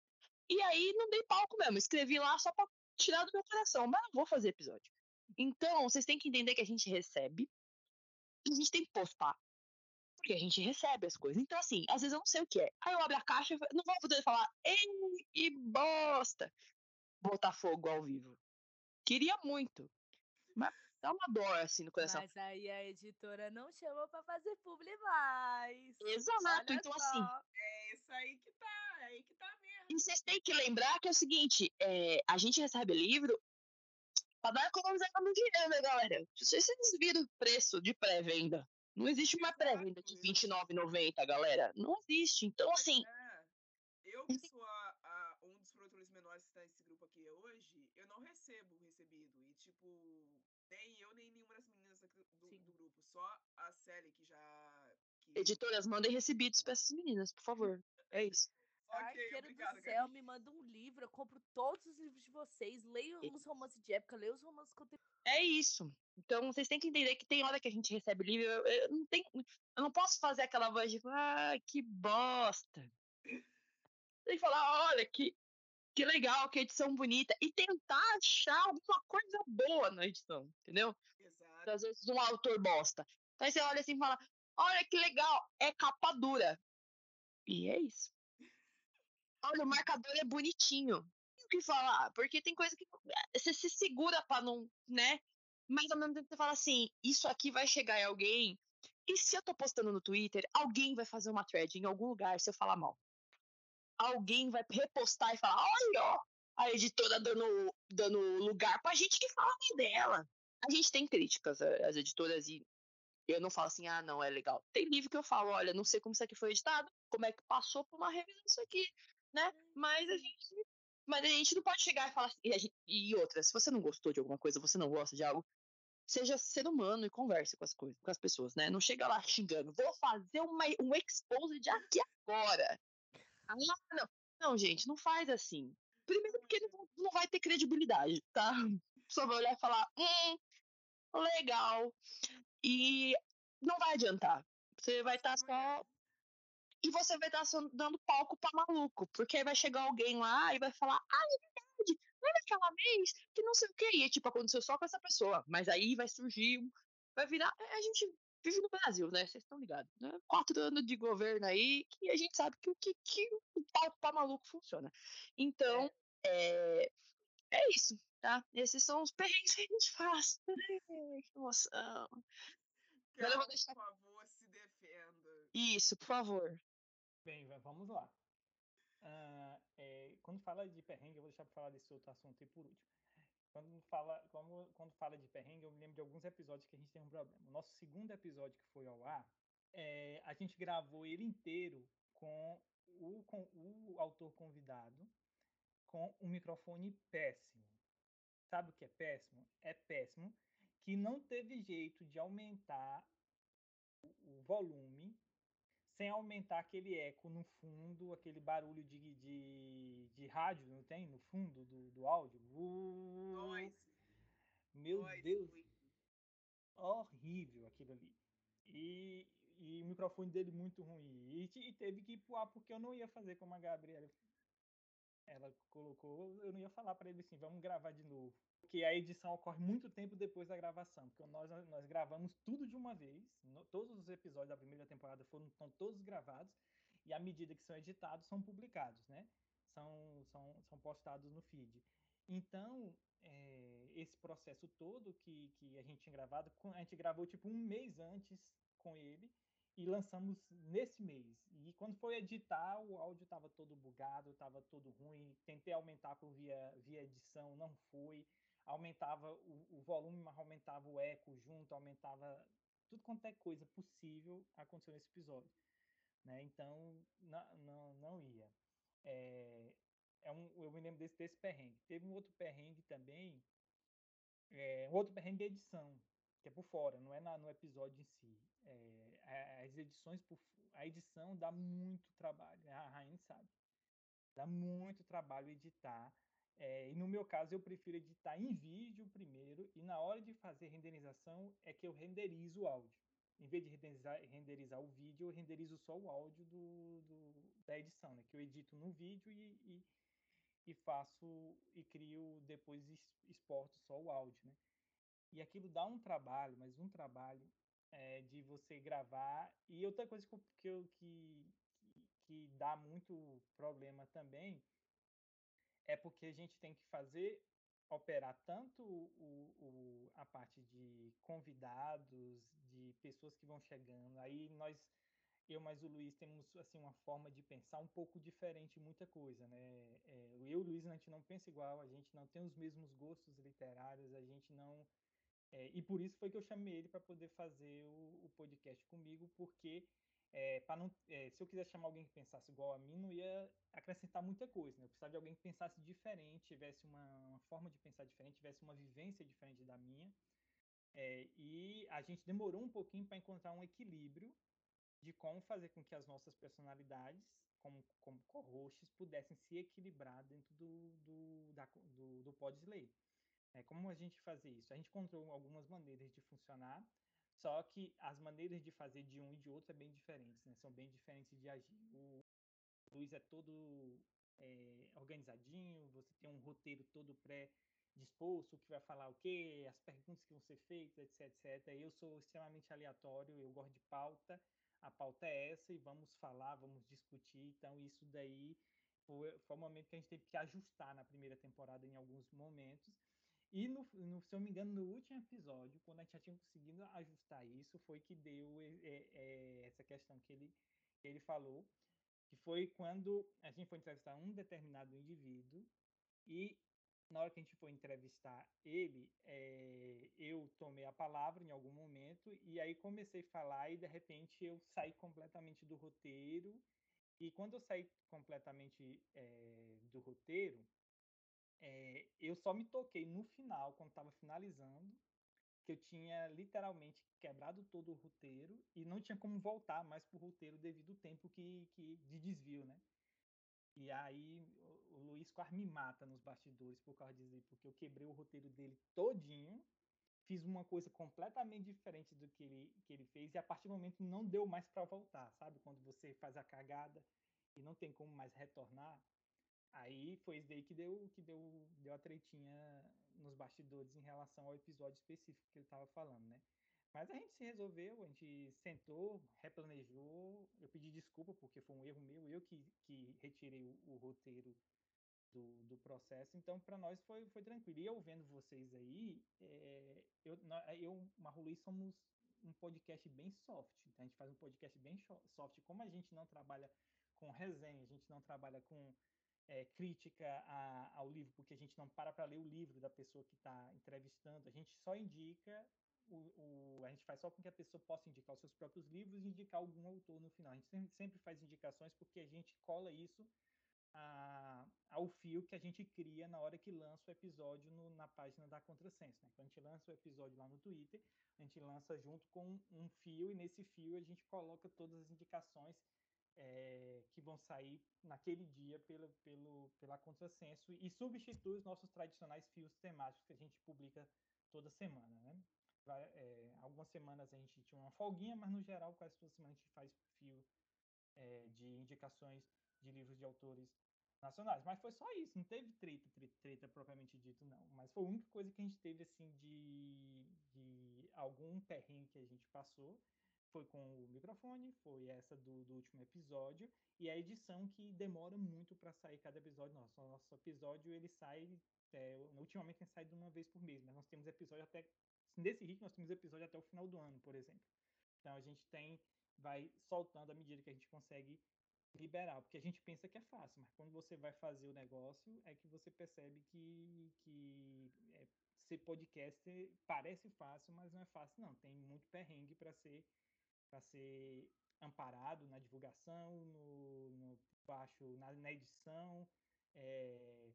E aí, não dei palco mesmo. Escrevi lá só pra tirar do meu coração, mas não vou fazer episódio. Então, vocês têm que entender que a gente recebe e a gente tem que postar. Porque a gente recebe as coisas. Então, assim, às vezes eu não sei o que é. Aí eu abro a caixa e não vou poder falar, ei, que bosta! Botar fogo ao vivo. Queria muito. Dá uma dor, assim, no coração. Mas aí a editora não chamou pra fazer publi mais. Exato, Olha então assim, só. É isso aí que tá, é aí que tá mesmo. E vocês têm que lembrar que é o seguinte: é, a gente recebe livro pra dar economizar no dinheiro, né, galera? Vocês, vocês viram o preço de pré-venda. Não existe uma pré-venda de exato. R$29,90, galera. Não existe. Então, assim, É. Eu que sou a- a- um dos produtores menores que está nesse grupo aqui hoje, eu não recebo o recebido. E, tipo, nem eu, nem nenhuma das meninas aqui do, Sim. do grupo. Só a Sally que já. Que... editoras, mandem recebidos pra essas meninas, por favor. É isso. Ok, Arqueiro obrigado, do céu, Gabi. me manda um livro, eu compro todos os livros de vocês, leio os romances de época, leio os romances contemporâneos. É isso. Então, vocês têm que entender que tem hora que a gente recebe livro. Eu, eu não, tenho, eu não posso fazer aquela voz de, ah, que bosta. Tem que falar, olha, que, que legal, que edição bonita. E tentar achar alguma coisa boa na edição, entendeu? Exato. Às vezes um autor bosta. Então, aí você olha assim e fala, olha que legal, é capa dura. E é isso. Olha, o marcador é bonitinho. O que falar, porque tem coisa que eh, você se segura pra não, né? Mas ao mesmo tempo você fala assim, isso aqui vai chegar em alguém. E se eu tô postando no Twitter, alguém vai fazer uma thread em algum lugar se eu falar mal. Alguém vai repostar e falar, olha, a editora dando, dando lugar pra gente que fala mal dela. A gente tem críticas eh, às editoras e eu não falo assim, ah, não, é legal. Tem livro que eu falo, olha, não sei como isso aqui foi editado, como é que passou por uma revisão isso aqui, né? Mas a gente Mas a gente não pode chegar e falar assim. E, a gente- e outra, se você não gostou de alguma coisa, você não gosta de algo, seja ser humano e converse com as coisas, com as pessoas, né? Não chega lá xingando, vou fazer uma, um expose de aqui agora. Ah, não. Não, gente, não faz assim. Primeiro porque não, não vai ter credibilidade, tá? Só vai olhar e falar, hum, legal. E não vai adiantar. Você vai estar só. E você vai estar só dando palco pra maluco. Porque aí vai chegar alguém lá e vai falar, ah, é verdade, lembra aquela vez que não sei o quê. E é, tipo, aconteceu só com essa pessoa. Mas aí vai surgir, vai virar. A gente vive no Brasil, né? Vocês estão ligados, né? Quatro anos de governo aí, que a gente sabe que o que, que o palco pra maluco funciona. Então, é, é isso, tá? Esses são os perrengues que a gente faz. Ai, Que emoção. Eu vou deixar- por favor, se defenda. Isso, por favor. Bem, va- vamos lá. Ah, é, quando fala de perrengue, eu vou deixar para falar desse outro assunto aí por último. Quando fala, como, quando fala de perrengue, eu me lembro de alguns episódios que a gente tem um problema. O nosso segundo episódio que foi ao ar, é, a gente gravou ele inteiro com o, com o autor convidado com um microfone péssimo. Sabe o que é péssimo? É péssimo que não teve jeito de aumentar o, volume sem aumentar aquele eco no fundo, aquele barulho de, de, de rádio, não tem? No fundo do, do áudio. Uh, meu Deus, horrível aquilo ali. E, e o microfone dele muito ruim. E, e teve que ir pro ar porque eu não ia fazer como a Gabriela ela colocou, eu não ia falar para ele assim, vamos gravar de novo. Porque a edição ocorre muito tempo depois da gravação, porque nós, nós gravamos tudo de uma vez, no- todos os episódios da primeira temporada foram estão todos gravados, e à medida que são editados, são publicados, né? São, são, são postados no feed. Então, é, esse processo todo que, que a gente tinha gravado, a gente gravou tipo um mês antes com ele, e lançamos nesse mês. E quando foi editar, o áudio estava todo bugado, estava todo ruim. Tentei aumentar por via, via edição, não foi. Aumentava o, o volume, mas aumentava o eco junto, aumentava tudo quanto é coisa possível aconteceu nesse episódio. Né? Então, não, não, não ia. É, é um, eu me lembro desse, desse perrengue. Teve um outro perrengue também, é, um outro perrengue de edição, que é por fora, não é na, no episódio em si. É, as edições, por, a edição dá muito trabalho, né? a Rainha sabe. Dá muito trabalho editar. é, e no meu caso, eu prefiro editar em vídeo primeiro, e na hora de fazer renderização é que eu renderizo o áudio. Em vez de renderizar, renderizar o vídeo, eu renderizo só o áudio do, do- da edição, né? que eu edito no vídeo e, e, e faço e crio depois exporto só o áudio, né? E aquilo dá um trabalho, mas um trabalho é, de você gravar. E outra coisa que, eu- que, que, que, dá muito problema também é porque a gente tem que fazer, operar tanto o, o, a parte de convidados, de pessoas que vão chegando. Aí nós, eu mais o Luiz, temos assim uma forma de pensar um pouco diferente muita coisa, né? É, eu e o Luiz, a gente não pensa igual, a gente não tem os mesmos gostos literários, a gente não é, e por isso foi que eu chamei ele para poder fazer o, o podcast comigo, porque é, não, é, se eu quisesse chamar alguém que pensasse igual a mim, não ia acrescentar muita coisa. Né? Eu precisava de alguém que pensasse diferente, tivesse uma, uma forma de pensar diferente, tivesse uma vivência diferente da minha. É, e a gente demorou um pouquinho para encontrar um equilíbrio de como fazer com que as nossas personalidades, como, como co-hosts, pudessem se equilibrar dentro do, do, da, do, do Podslay. É, como a gente fazer isso? A gente encontrou algumas maneiras de funcionar, só que as maneiras de fazer de um e de outro é bem diferentes, né? São bem diferentes de agir. O Luiz é todo é, organizadinho, você tem um roteiro todo pré-disposto, o que vai falar o quê, as perguntas que vão ser feitas, etc, etc. Eu sou extremamente aleatório, eu gosto de pauta, a pauta é essa e vamos falar, vamos discutir. Então, isso daí foi, foi um momento que a gente teve que ajustar na primeira temporada em alguns momentos. E, no, no, se eu me engano, no último episódio, quando a gente já tinha conseguido ajustar isso, foi que deu é, é, essa questão que ele, ele falou, que foi quando a gente foi entrevistar um determinado indivíduo e na hora que a gente foi entrevistar ele, é, eu tomei a palavra em algum momento e aí comecei a falar e de repente eu saí completamente do roteiro. E quando eu saí completamente é, do roteiro, é, eu só me toquei no final, quando estava finalizando, que eu tinha literalmente quebrado todo o roteiro e não tinha como voltar mais pro roteiro devido ao tempo que, que de desvio, né? E aí o, o Luiz quase me mata nos bastidores por causa disso, porque eu quebrei o roteiro dele todinho, fiz uma coisa completamente diferente do que ele, que ele fez e a partir do momento não deu mais para voltar, sabe? Quando você faz a cagada e não tem como mais retornar, Aí foi isso daí que deu, que deu, deu a tretinha nos bastidores em relação ao episódio específico que ele estava falando, né? Mas a gente se resolveu, a gente sentou, replanejou. Eu pedi desculpa porque foi um erro meu, eu que, que retirei o, o roteiro do, do processo. Então, para nós foi, foi tranquilo. E eu vendo vocês aí, é, eu, eu Marrului, somos um podcast bem soft. Então, a gente faz um podcast bem soft. Como a gente não trabalha com resenha, a gente não trabalha com é, crítica a, ao livro, porque a gente não para para ler o livro da pessoa que está entrevistando, a gente só indica, o, o, a gente faz só com que a pessoa possa indicar os seus próprios livros e indicar algum autor no final. A gente sempre faz indicações porque a gente cola isso a, ao fio que a gente cria na hora que lança o episódio no, na página da Contrasenso. Né? Quando a gente lança o episódio lá no Twitter, a gente lança junto com um fio e nesse fio a gente coloca todas as indicações é, que vão sair naquele dia pela, pelo, pela Contrassenso e substitui os nossos tradicionais fios temáticos que a gente publica toda semana. Né? É, algumas semanas a gente tinha uma folguinha, mas no geral, quase toda semana a gente faz fio é, de indicações de livros de autores nacionais. Mas foi só isso, não teve treta, treta, treta, propriamente dito, não. Mas foi a única coisa que a gente teve, assim, de, de algum perrengue que a gente passou foi com o microfone, foi essa do, do último episódio, e a edição que demora muito para sair cada episódio nosso. O nosso episódio ele sai, é, ultimamente tem saído uma vez por mês, mas nós temos episódio até, nesse ritmo nós temos episódio até o final do ano, por exemplo. Então a gente tem, vai soltando à medida que a gente consegue liberar, porque a gente pensa que é fácil, mas quando você vai fazer o negócio é que você percebe que, que é, ser podcast parece fácil, mas não é fácil não, tem muito perrengue para ser para ser amparado na divulgação, no, no baixo, na, na edição, é,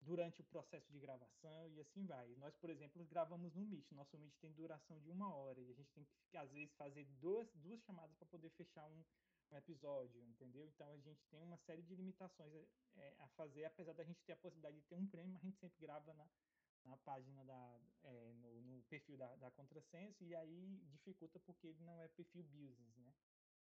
durante o processo de gravação e assim vai. Nós, por exemplo, gravamos no Meet. Nosso Meet tem duração de uma hora e a gente tem que, às vezes, fazer duas, duas chamadas para poder fechar um, um, episódio, entendeu? Então a gente tem uma série de limitações é, a fazer, apesar da gente ter a possibilidade de ter um prêmio, a gente sempre grava na, na página da é, no, no, perfil da, da Contrasenso e aí dificulta porque ele não é perfil business, né?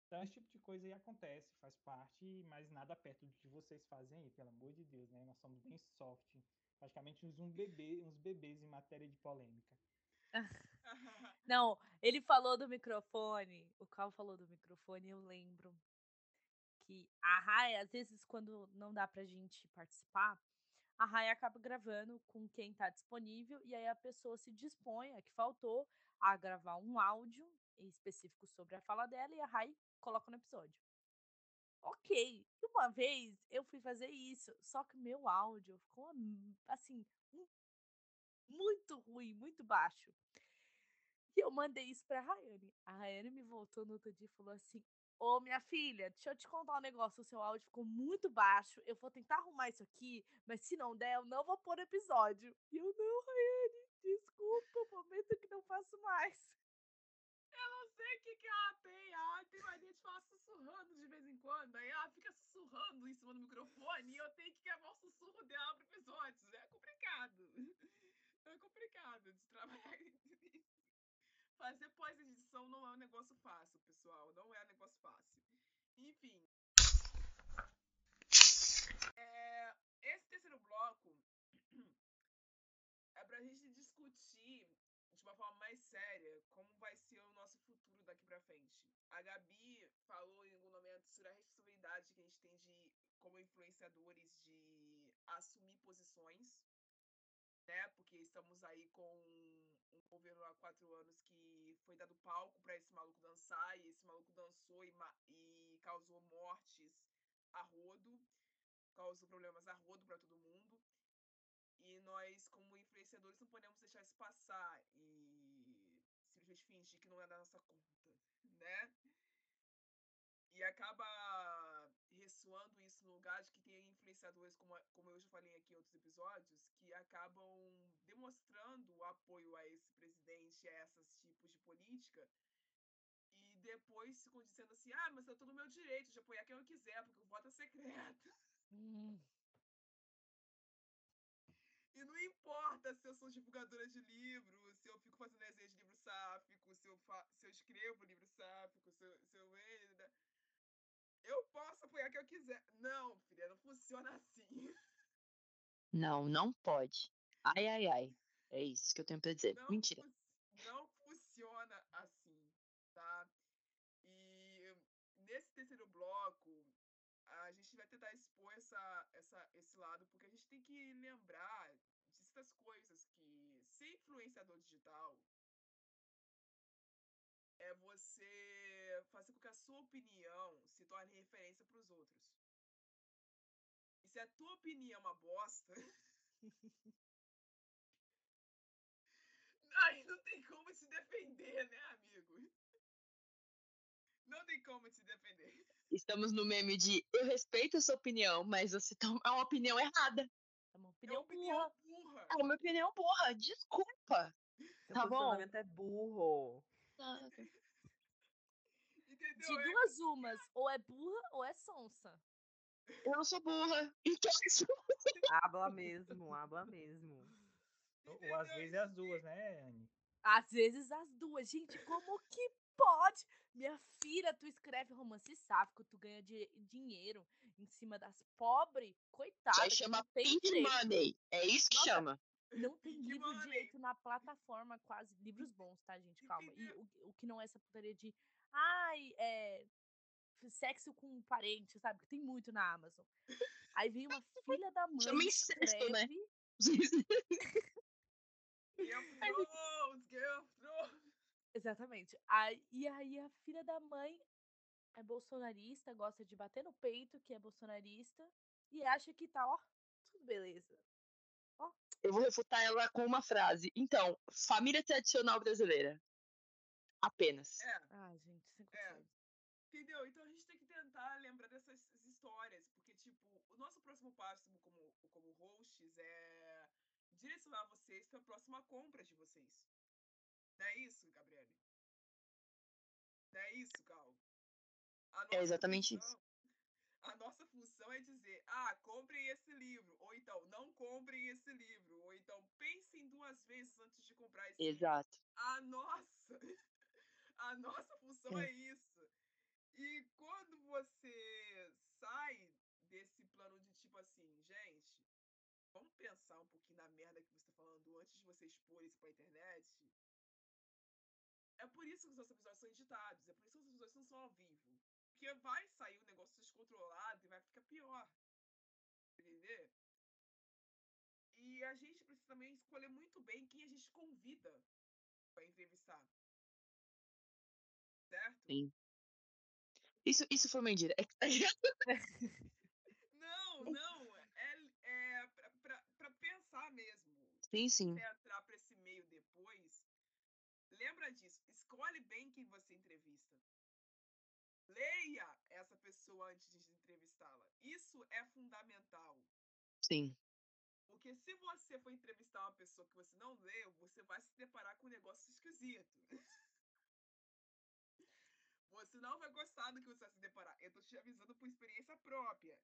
Então esse tipo de coisa aí acontece, faz parte, mas nada perto do que vocês fazem aí, pelo amor de Deus, né? Nós somos bem soft, praticamente uns um bebê, uns bebês em matéria de polêmica. Não, ele falou do microfone, o Cal falou do microfone, eu lembro que a Rai, às vezes, quando não dá pra gente participar, a Rai acaba gravando com quem está disponível e aí a pessoa se dispõe, a que faltou, a gravar um áudio específico sobre a fala dela e a Rai coloca no episódio. Ok, uma vez eu fui fazer isso, só que meu áudio ficou assim muito ruim, muito baixo. E eu mandei isso pra Rayane. A Rayane me voltou no outro dia e falou assim: Ô, minha filha, deixa eu te contar um negócio. O seu áudio ficou muito baixo. Eu vou tentar arrumar isso aqui, mas se não der, eu não vou pôr episódio. E eu, não, Rayane, desculpa, prometo que não faço mais. Eu não sei o que, que ela tem. Ela tem mania de falar sussurrando de vez em quando. Aí ela fica sussurrando em cima do microfone e eu tenho que gravar o sussurro dela pro episódio. É complicado. É complicado de trabalhar Fazer pós-edição não é um negócio fácil, pessoal. Não é um negócio fácil. Enfim. É, esse terceiro bloco é pra gente discutir de uma forma mais séria como vai ser o nosso futuro daqui pra frente. A Gabi falou em algum momento sobre a responsabilidade que a gente tem de, como influenciadores, de assumir posições né? Porque estamos aí com governo há quatro anos que foi dado palco para esse maluco dançar e esse maluco dançou e, e causou mortes a rodo, causou problemas a rodo para todo mundo. E nós, como influenciadores, não podemos deixar isso passar e simplesmente fingir que não é da nossa conta, né? E acaba aperfeiçoando isso no lugar de que tem influenciadores, como, como eu já falei aqui em outros episódios, que acabam demonstrando o apoio a esse presidente, a esses tipos de política, e depois ficam dizendo assim, ah, mas eu tô no meu direito de apoiar quem eu quiser, porque o voto é secreto. Hum, E não importa se eu sou divulgadora de livro, se eu fico fazendo resenha de livro sáfico, se eu, fa se eu escrevo livro sáfico, se eu, se eu ainda. Eu posso apoiar quem eu quiser. Não, filha, não funciona assim. Não, não pode. Ai, ai, ai. É isso que eu tenho pra dizer. Não, Mentira. fun- não funciona assim, tá? E nesse terceiro bloco, a gente vai tentar expor essa, essa, esse lado, porque a gente tem que lembrar de certas coisas que ser influenciador digital é você fazer com que a sua opinião se torne referência para os outros. E se a tua opinião é uma bosta, aí não tem como se defender, né, amigo? Não tem como se defender. Estamos no meme de eu respeito a sua opinião, mas você tá... é uma opinião errada. é uma É opinião uma opinião burra. burra. É uma opinião burra. Desculpa. Seu Tá bom. é burro. Entendeu? De duas umas, ou é burra ou é sonsa. Eu não sou burra. Então isso. Habla mesmo, habla mesmo. Ou, ou às vezes é as duas, né, Anne? Às vezes as duas. Gente, como que pode? Minha filha, tu escreve romance sáfico, tu ganha di- dinheiro em cima das pobres. Coitada, Isso aí chama pink money. É isso que Nossa, chama. Não tem Pink livro money. direito na plataforma, quase. Livros bons, tá, gente? Calma. E o, o que não é essa putaria de. Ai, é. Sexo com um parente, sabe? Que tem muito na Amazon. Aí vem uma filha da mãe. Chama incesto, né? Game of Thrones, Game of Thrones. Exatamente. Aí, e aí a filha da mãe é bolsonarista, gosta de bater no peito, que é bolsonarista, e acha que tá, ó, tudo beleza. Eu vou refutar ela com uma frase. Então, família tradicional brasileira. Apenas. É, Ah, gente, sem É. condições. entendeu? Então a gente tem que tentar lembrar dessas histórias, porque, tipo, o nosso próximo passo como, como hosts é direcionar vocês para a próxima compra de vocês. Não é isso, Gabriele? Não é isso, Cal? Nossa exatamente isso. função- A nossa função é dizer, ah, comprem esse livro, ou então, não comprem esse livro, ou então, pensem duas vezes antes de comprar esse livro. Exato. A nossa, a nossa função É. é isso. E quando você sai desse plano de tipo assim, gente, vamos pensar um pouquinho na merda que você tá falando antes de você expor isso pra internet. É por isso que os nossos episódios são editados, é por isso que os episódios não são ao vivo. Porque vai sair um negócio descontrolado e vai ficar pior. Entender? E a gente precisa também escolher muito bem quem a gente convida pra entrevistar. Certo? Sim. Isso, isso foi mentira. Não, não. É, é pra, pra, pra pensar mesmo. Sim, sim. você entrar para esse meio depois, lembra disso. Escolhe bem quem você entrevista. Leia essa pessoa antes de entrevistá-la. Isso é fundamental. Sim. Porque se você for entrevistar uma pessoa que você não leu, você vai se deparar com um negócio esquisito. Você não vai gostar do que você vai se deparar. Eu tô te avisando por experiência própria.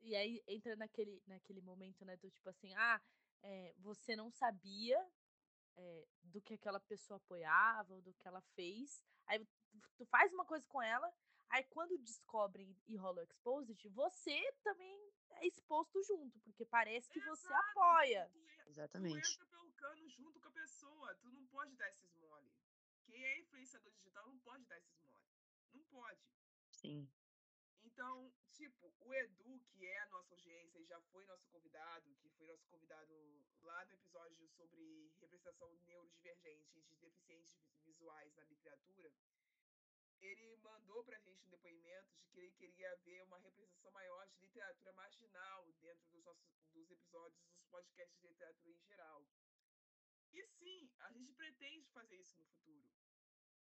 E aí entra naquele, naquele momento, né, do tipo assim, ah, é, você não sabia é, do que aquela pessoa apoiava, ou do que ela fez. Aí tu- tu faz uma coisa com ela, aí quando descobrem e rola o exposit, você também é exposto junto, porque parece que você Exato, apoia. Tu, tu Exatamente. entra pelo cano junto com a pessoa. Tu não pode dar esses. Quem é influenciador digital não pode dar esses mole. Não pode. Sim. Então, tipo, o Edu, que é a nossa audiência e já foi nosso convidado, que foi nosso convidado lá no episódio sobre representação neurodivergente de deficientes vi- visuais na literatura, ele mandou pra gente um depoimento de que ele queria ver uma representação maior de literatura marginal dentro dos nossos dos episódios dos podcasts de literatura em geral. E sim, a gente pretende fazer isso no futuro.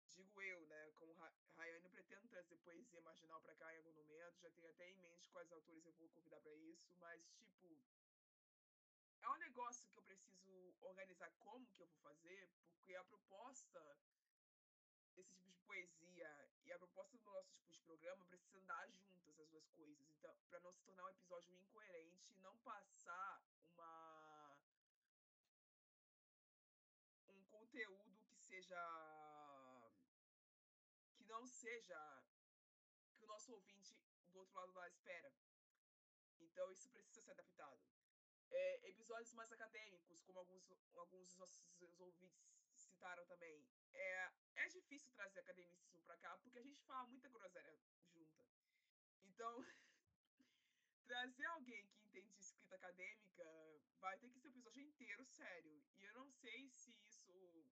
digo eu, né, como Ra- Rayane, pretendo trazer poesia marginal pra cá em algum momento, já tenho até em mente quais autores eu vou convidar pra isso, mas, tipo, é um negócio que eu preciso organizar como que eu vou fazer, porque a proposta desse tipo de poesia e a proposta do nosso tipo de programa precisa andar juntas as duas coisas. Então, para não se tornar um episódio incoerente e não passar uma um conteúdo que seja que não seja que o nosso ouvinte do outro lado da espera. Então isso precisa ser adaptado. É, episódios mais acadêmicos, como alguns, alguns dos nossos ouvintes citaram também, é, é difícil trazer academicismo pra cá, porque a gente fala muita groselha junta. Então, trazer alguém que entende de escrita acadêmica vai ter que ser um episódio inteiro sério. E eu não sei se isso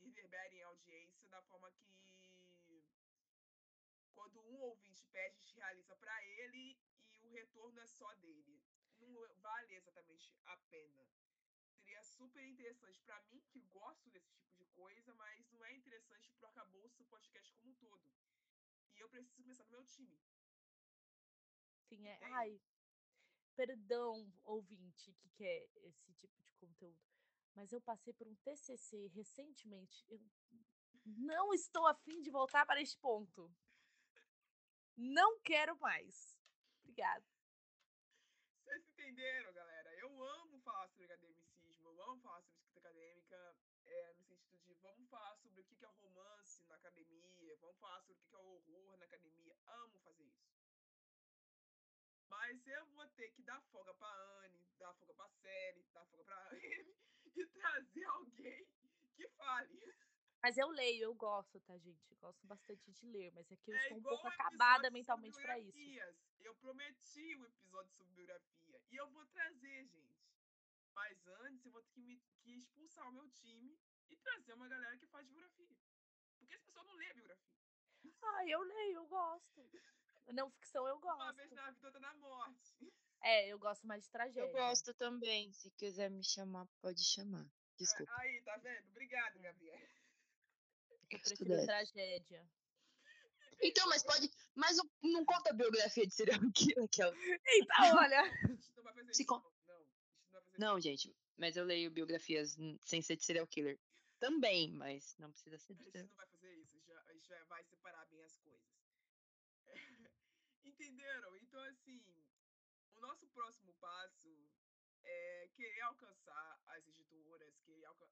reverbera em audiência da forma que quando um ouvinte pede, a gente realiza para ele e o retorno é só dele. Não vale exatamente a pena. Seria super interessante para mim, que gosto desse tipo de coisa, mas não é interessante pro arcabouço do podcast como um todo. E eu preciso pensar no meu time. Sim, é. Entende? Ai, perdão, ouvinte, que quer esse tipo de conteúdo. Mas eu passei por um TCC recentemente. Eu não estou afim de voltar para este ponto. Não quero mais. Obrigada. Vocês entenderam, galera? Eu amo falar sobre academicismo, eu amo falar sobre escrita acadêmica, é, no sentido de vamos falar sobre o que é romance na academia, vamos falar sobre o que é horror na academia. Amo fazer isso. Mas eu vou ter que dar folga pra Anne, dar folga pra Sally, dar folga pra Anne e trazer alguém que fale. Mas eu leio, eu gosto, tá, gente? Gosto bastante de ler, mas é que eu É estou um pouco acabada mentalmente para isso. Eu prometi o episódio sobre biografia. E eu vou trazer, gente. Mas antes eu vou ter que, me- que expulsar o meu time e trazer uma galera que faz biografia. Porque as pessoas não lêem biografia. Ah, eu leio, eu gosto. Não ficção eu Uma gosto. vez na vida, outra na morte. É, eu gosto mais de tragédia. Eu gosto também. Se quiser me chamar, pode chamar. Desculpa. Aí, tá vendo? Obrigado, Gabriel. Eu prefiro tragédia. Então, mas pode. Mas não- não conta a biografia de serial killer, aquela. Eita, olha! A gente não vai fazer Se isso, con- não. Não, a gente não vai fazer Não, isso. gente, mas eu leio biografias sem ser de serial killer. Também, mas não precisa ser A de gente não vai fazer isso, já, a gente já vai separar bem as coisas. Entenderam? Então, assim, o nosso próximo passo é querer alcançar as editoras, querer alca-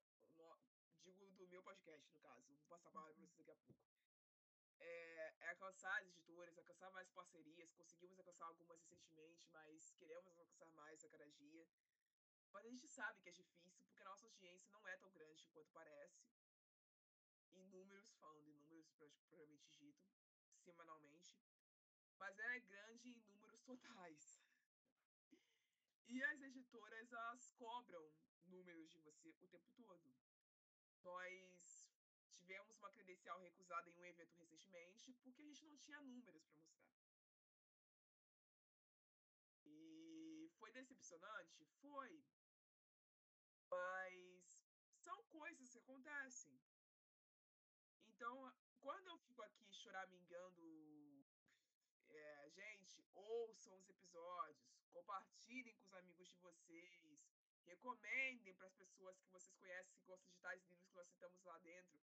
digo do meu podcast, no caso, vou passar a palavra para vocês daqui a pouco. É, é alcançar as editoras, alcançar mais parcerias, conseguimos alcançar algumas recentemente, mas queremos alcançar mais a cada dia. Mas a gente sabe que é difícil, porque a nossa audiência não é tão grande quanto parece em números, falando em números pro- propriamente dito, semanalmente, mas ela é grande em números totais. E as editoras, elas cobram números de você o tempo todo. Nós tivemos uma credencial recusada em um evento recentemente porque a gente não tinha números para mostrar. E foi decepcionante? Foi. Mas são coisas que acontecem. Então, quando eu fico aqui choramingando, é, gente, ouçam os episódios, compartilhem com os amigos de vocês, recomendem para as pessoas que vocês conhecem que gostam de tais livros que nós citamos lá dentro.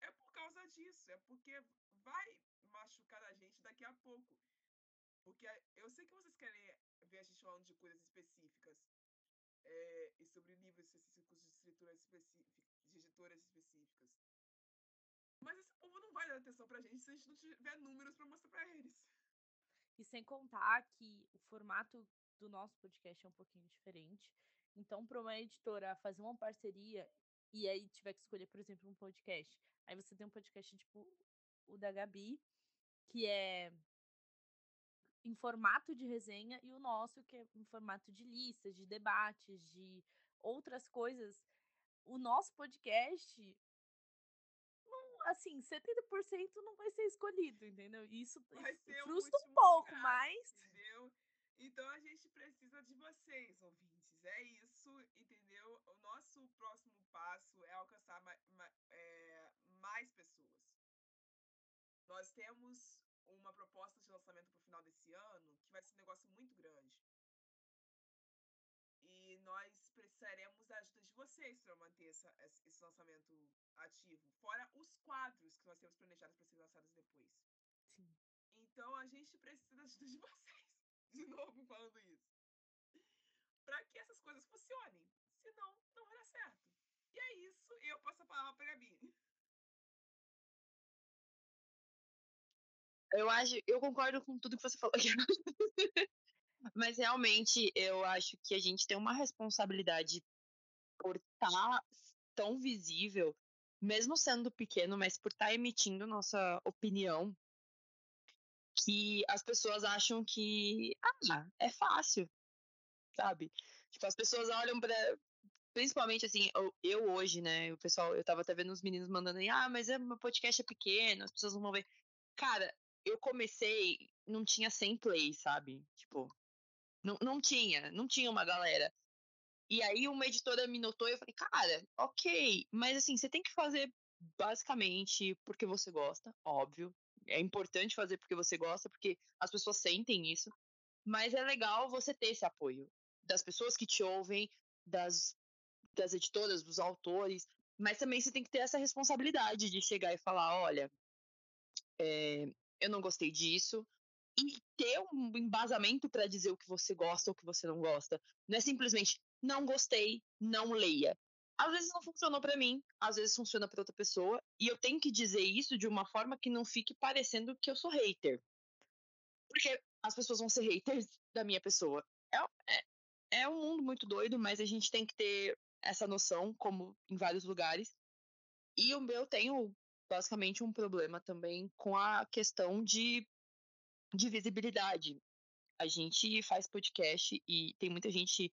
É por causa disso, é porque vai machucar a gente daqui a pouco. Porque eu sei que vocês querem ver a gente falando de coisas específicas é, e sobre livros específicos de escrituras específicas, de editoras específicas. Mas esse povo não vai dar atenção pra gente se a gente não tiver números pra mostrar pra eles. E sem contar que o formato do nosso podcast é um pouquinho diferente. Então, para uma editora fazer uma parceria e aí tiver que escolher, por exemplo, um podcast. Aí você tem um podcast tipo o da Gabi, que é em formato de resenha, e o nosso, que é em formato de listas, de debates, de outras coisas. O nosso podcast, assim, 70% não vai ser escolhido, entendeu? Isso, Vai isso ser um frustra um pouco, caso, mas Entendeu? Então a gente precisa de vocês, ouvintes. É isso, entendeu? O nosso próximo passo é alcançar ma- ma- é, mais pessoas. nós temos uma proposta de lançamento para o final desse ano que vai ser um negócio muito grande. E nós precisaremos da ajuda de vocês para manter essa, esse lançamento ativo, fora os quadros que nós temos planejados para serem lançados depois. Sim. Então a gente precisa da ajuda de vocês. De novo falando isso. Para que essas coisas funcionem. Senão, não vai dar certo. E é isso. Eu passo a palavra para a Gabi. Eu acho, eu concordo com tudo que você falou. Mas realmente eu acho que a gente tem uma responsabilidade por estar tá tão visível, mesmo sendo pequeno, mas por estar tá emitindo nossa opinião, que as pessoas acham que ah, é fácil, sabe? Tipo, as pessoas olham para principalmente assim, eu, eu, hoje, né, o pessoal, eu tava até vendo os meninos mandando aí, ah, mas é, meu podcast é pequeno, as pessoas não vão ver. Cara, eu comecei, não tinha 100 plays, sabe? Tipo, não, não tinha, não tinha uma galera. E aí uma editora me notou e eu falei, cara, ok, mas assim, você tem que fazer basicamente porque você gosta, óbvio. É importante fazer porque você gosta, porque as pessoas sentem isso. Mas é legal você ter esse apoio das pessoas que te ouvem, das, das editoras, dos autores. Mas também você tem que ter essa responsabilidade de chegar e falar: olha, é, eu não gostei disso, e ter um embasamento para dizer o que você gosta ou o que você não gosta. Não é simplesmente não gostei, não leia. Às vezes não funcionou para mim, às vezes funciona para outra pessoa, e eu tenho que dizer isso de uma forma que não fique parecendo que eu sou hater. Porque as pessoas vão ser haters da minha pessoa. É, é, é um mundo muito doido, mas a gente tem que ter essa noção, como em vários lugares. E o meu tenho basicamente um problema também com a questão de, de visibilidade. A gente faz podcast e tem muita gente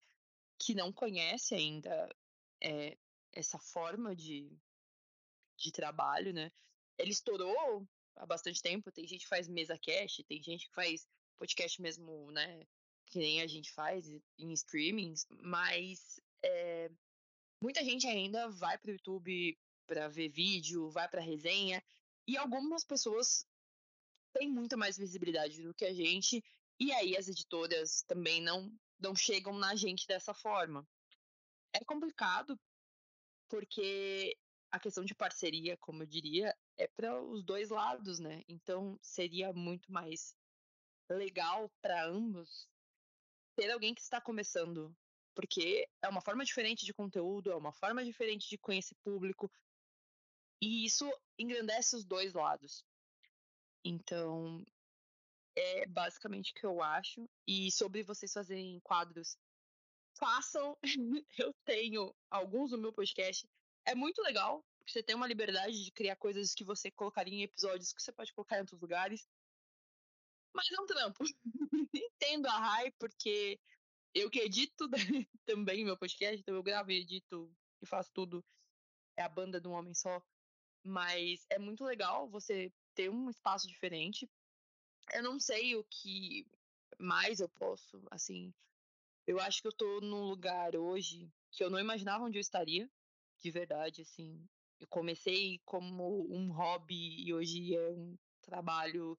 que não conhece ainda é, essa forma de, de trabalho, né? Ele estourou há bastante tempo, tem gente que faz mesa cast, tem gente que faz podcast mesmo, né? Que nem a gente faz em streamings, mas é, muita gente ainda vai para o YouTube para ver vídeo, vai para resenha, e algumas pessoas têm muito mais visibilidade do que a gente, e aí as editoras também não, não chegam na gente dessa forma. É complicado, porque a questão de parceria, como eu diria, é para os dois lados, né? Então seria muito mais legal para ambos ter alguém que está começando, porque é uma forma diferente de conteúdo, é uma forma diferente de conhecer público, e isso engrandece os dois lados. Então, é basicamente o que eu acho. E sobre vocês fazerem quadros, façam. eu tenho alguns no meu podcast. É muito legal, porque você tem uma liberdade de criar coisas que você colocaria em episódios que você pode colocar em outros lugares. Mas é um trampo. Entendo a Rai, porque eu que edito também meu podcast, então eu gravo e edito e faço tudo. É a banda de um homem só. Mas é muito legal você ter um espaço diferente. Eu não sei o que mais eu posso, assim. Eu acho que eu tô num lugar hoje que eu não imaginava onde eu estaria, de verdade, assim. Eu comecei como um hobby e hoje é um trabalho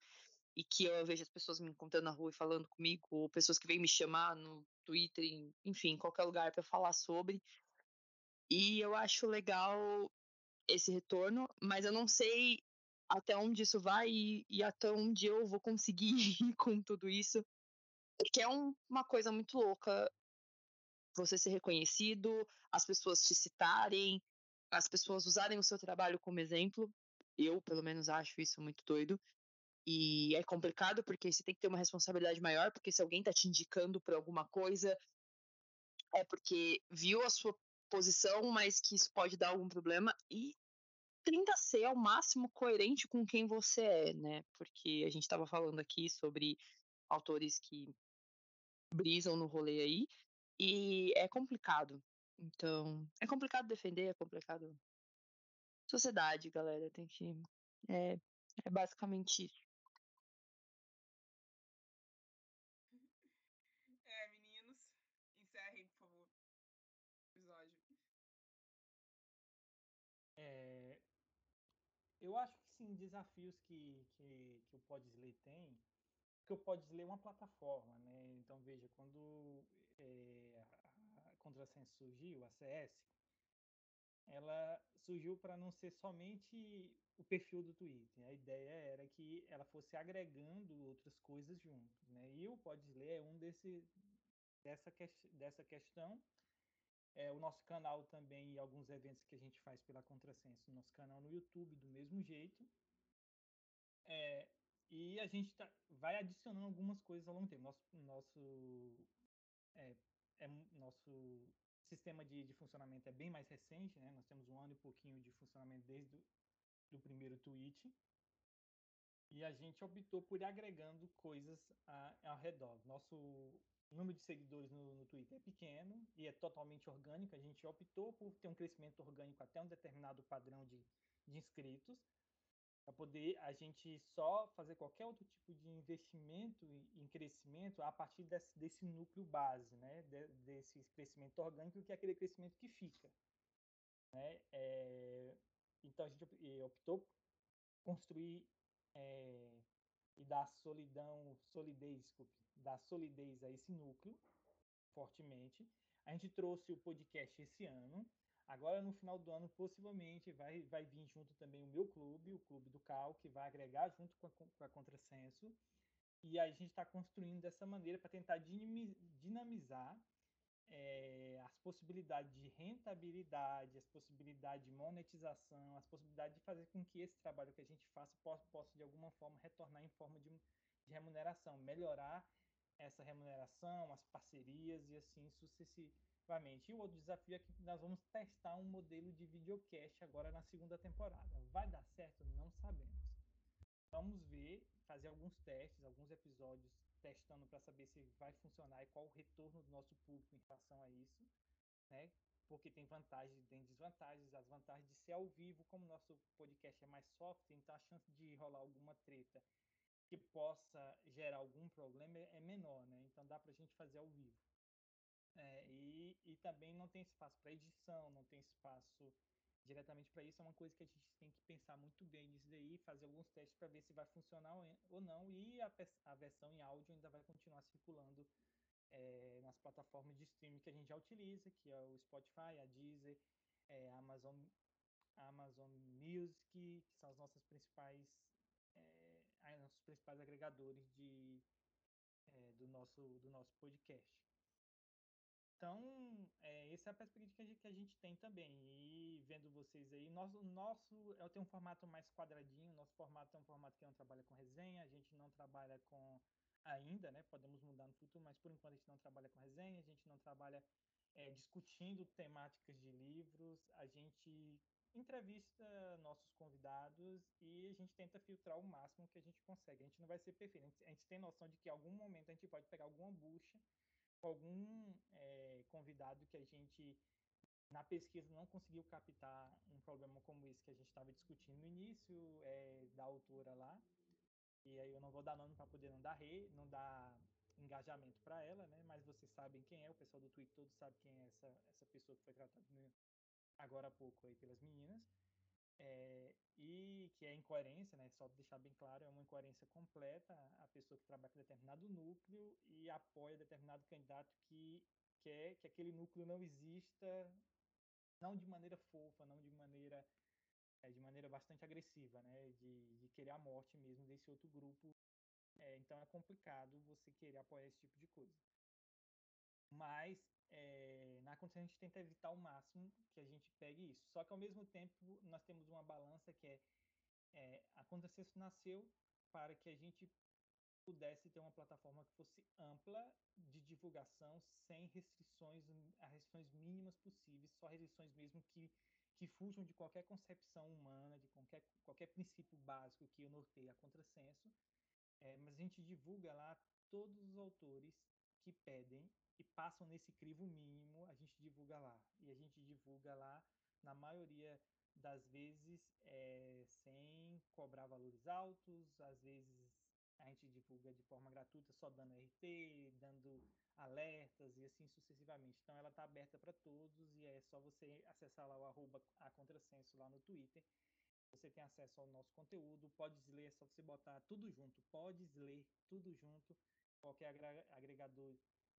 e que eu vejo as pessoas me encontrando na rua e falando comigo, ou pessoas que vêm me chamar no Twitter, enfim, em qualquer lugar para falar sobre. E eu acho legal esse retorno, mas eu não sei até onde isso vai e, e até onde eu vou conseguir ir com tudo isso. Porque é um, uma coisa muito louca você ser reconhecido, as pessoas te citarem, as pessoas usarem o seu trabalho como exemplo. Eu, pelo menos, acho isso muito doido. E é complicado porque você tem que ter uma responsabilidade maior, porque se alguém está te indicando por alguma coisa, é porque viu a sua posição, mas que isso pode dar algum problema e tenta ser ao máximo coerente com quem você é, né? Porque a gente estava falando aqui sobre autores que brisam no rolê aí e é complicado. Então, é complicado defender, é complicado. Sociedade, galera, tem que. É, é basicamente isso. Eu acho que sim desafios que, que, que o Podsley tem, porque o Podsley é uma plataforma, né? Então veja, quando é, a Contrasenso surgiu, a CS, ela surgiu para não ser somente o perfil do Twitter. A ideia era que ela fosse agregando outras coisas junto, né? E o Podsley é um desse dessa, dessa questão. É, o nosso canal também e alguns eventos que a gente faz pela Contrasenso, nosso canal no YouTube do mesmo jeito. É, e a gente tá, vai adicionando algumas coisas ao longo do tempo. Nosso, nosso, é, é, nosso sistema de, de, funcionamento é bem mais recente, né? Nós temos um ano e pouquinho de funcionamento desde o primeiro tweet. E a gente optou por ir agregando coisas a, ao redor. Nosso número de seguidores no, no, Twitter é pequeno e é totalmente orgânico. A gente optou por ter um crescimento orgânico até um determinado padrão de, de inscritos para poder a gente só fazer qualquer outro tipo de investimento em crescimento a partir desse, desse núcleo base, né? De, desse crescimento orgânico, que é aquele crescimento que fica. Né? É, então a gente optou por construir é, e dar solidão, solidez, dar solidez a esse núcleo fortemente. A gente trouxe o podcast esse ano, Agora, no final do ano, possivelmente vai, vai vir junto também o meu clube, o Clube do Cal, que vai agregar junto com a, com a Contrasenso. E a gente está construindo dessa maneira para tentar dinamizar é, as possibilidades de rentabilidade, as possibilidades de monetização, as possibilidades de fazer com que esse trabalho que a gente faça possa, possa de alguma forma retornar em forma de, de remuneração, melhorar essa remuneração, as parcerias e assim sucessivamente e o outro desafio é que nós vamos testar um modelo de videocast agora na segunda temporada. Vai dar certo? Não sabemos. Vamos ver, fazer alguns testes, alguns episódios testando para saber se vai funcionar e qual o retorno do nosso público em relação a isso, né? Porque tem vantagens tem desvantagens. As vantagens de ser ao vivo, como nosso podcast é mais soft, então a chance de rolar alguma treta que possa gerar algum problema é menor, né? Então dá para a gente fazer ao vivo. É, e, e também não tem espaço para edição, não tem espaço diretamente para isso. É uma coisa que a gente tem que pensar muito bem nisso daí, fazer alguns testes para ver se vai funcionar ou não. E a, a versão em áudio ainda vai continuar circulando é, nas plataformas de streaming que a gente já utiliza, que é o Spotify, a Deezer, é, a Amazon, a Amazon Music, que são as nossas principais, é, nossos principais agregadores de, é, do, nosso, do nosso podcast. Então, é, essa é a perspectiva que a, gente, tem também. E vendo vocês aí, nosso, nosso eu tenho um formato mais quadradinho, nosso formato é um formato que não trabalha com resenha, a gente não trabalha com ainda, né? Podemos mudar no futuro, mas por enquanto a gente não trabalha com resenha, a gente não trabalha é, discutindo temáticas de livros, a gente entrevista nossos convidados e a gente tenta filtrar o máximo que a gente consegue. A gente não vai ser perfeito, a gente, a gente tem noção de que em algum momento a gente pode pegar alguma bucha algum é, convidado que a gente na pesquisa não conseguiu captar um problema como esse que a gente estava discutindo no início é, da autora lá e aí eu não vou dar nome para poder não dar re, não dar engajamento para ela, né? Mas vocês sabem quem é, o pessoal do Twitter todo sabe quem é essa essa pessoa que foi tratada agora há pouco aí pelas meninas. É, e que é incoerência, né? Só deixar bem claro, é uma incoerência completa a pessoa que trabalha com determinado núcleo e apoia determinado candidato que quer que aquele núcleo não exista, não de maneira fofa, não de maneira é, de maneira bastante agressiva, né? De, de querer a morte mesmo desse outro grupo. É, então é complicado você querer apoiar esse tipo de coisa. Mas é, na condição a gente tenta evitar ao máximo que a gente pegue isso. Só que ao mesmo tempo nós temos uma balança que é, é a Contrassenso nasceu para que a gente pudesse ter uma plataforma que fosse ampla de divulgação, sem restrições, as restrições mínimas possíveis, só restrições mesmo que, que fujam de qualquer concepção humana, de qualquer, qualquer princípio básico que eu norteie a contrassenso. É, mas a gente divulga lá todos os autores que pedem e passam nesse crivo mínimo, a gente divulga lá. E a gente divulga lá, na maioria das vezes, é, sem cobrar valores altos, às vezes a gente divulga de forma gratuita, só dando RT, dando alertas e assim sucessivamente. Então ela está aberta para todos e é só você acessar lá o arroba a contrassenso lá no Twitter. você tem acesso ao nosso conteúdo. Podes ler, é só você botar tudo junto. Podes ler tudo junto. Qualquer agregador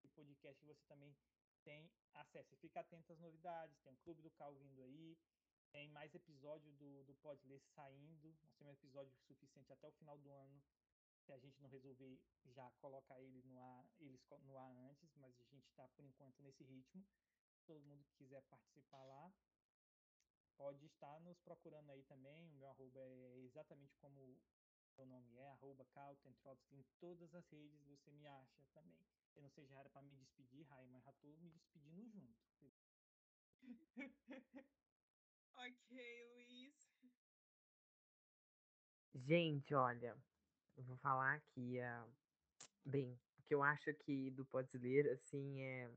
podcast você também tem acesso. E fica atento às novidades. Tem o Clube do Cal vindo aí. Tem mais episódio do, do Pode saindo. Nós temos episódio suficiente até o final do ano. Se a gente não resolver já colocar ele no ar, eles no ar antes, mas a gente está por enquanto nesse ritmo. Todo mundo que quiser participar lá, pode estar nos procurando aí também. O meu arroba é exatamente como o meu nome é, arroba em todas as redes você me acha também. Eu não sei já era para me despedir, Rai, mas já tô me despedindo junto. ok, Luiz. Gente, olha, eu vou falar aqui, uh, bem, o que eu acho que do Pode Ler, assim, é.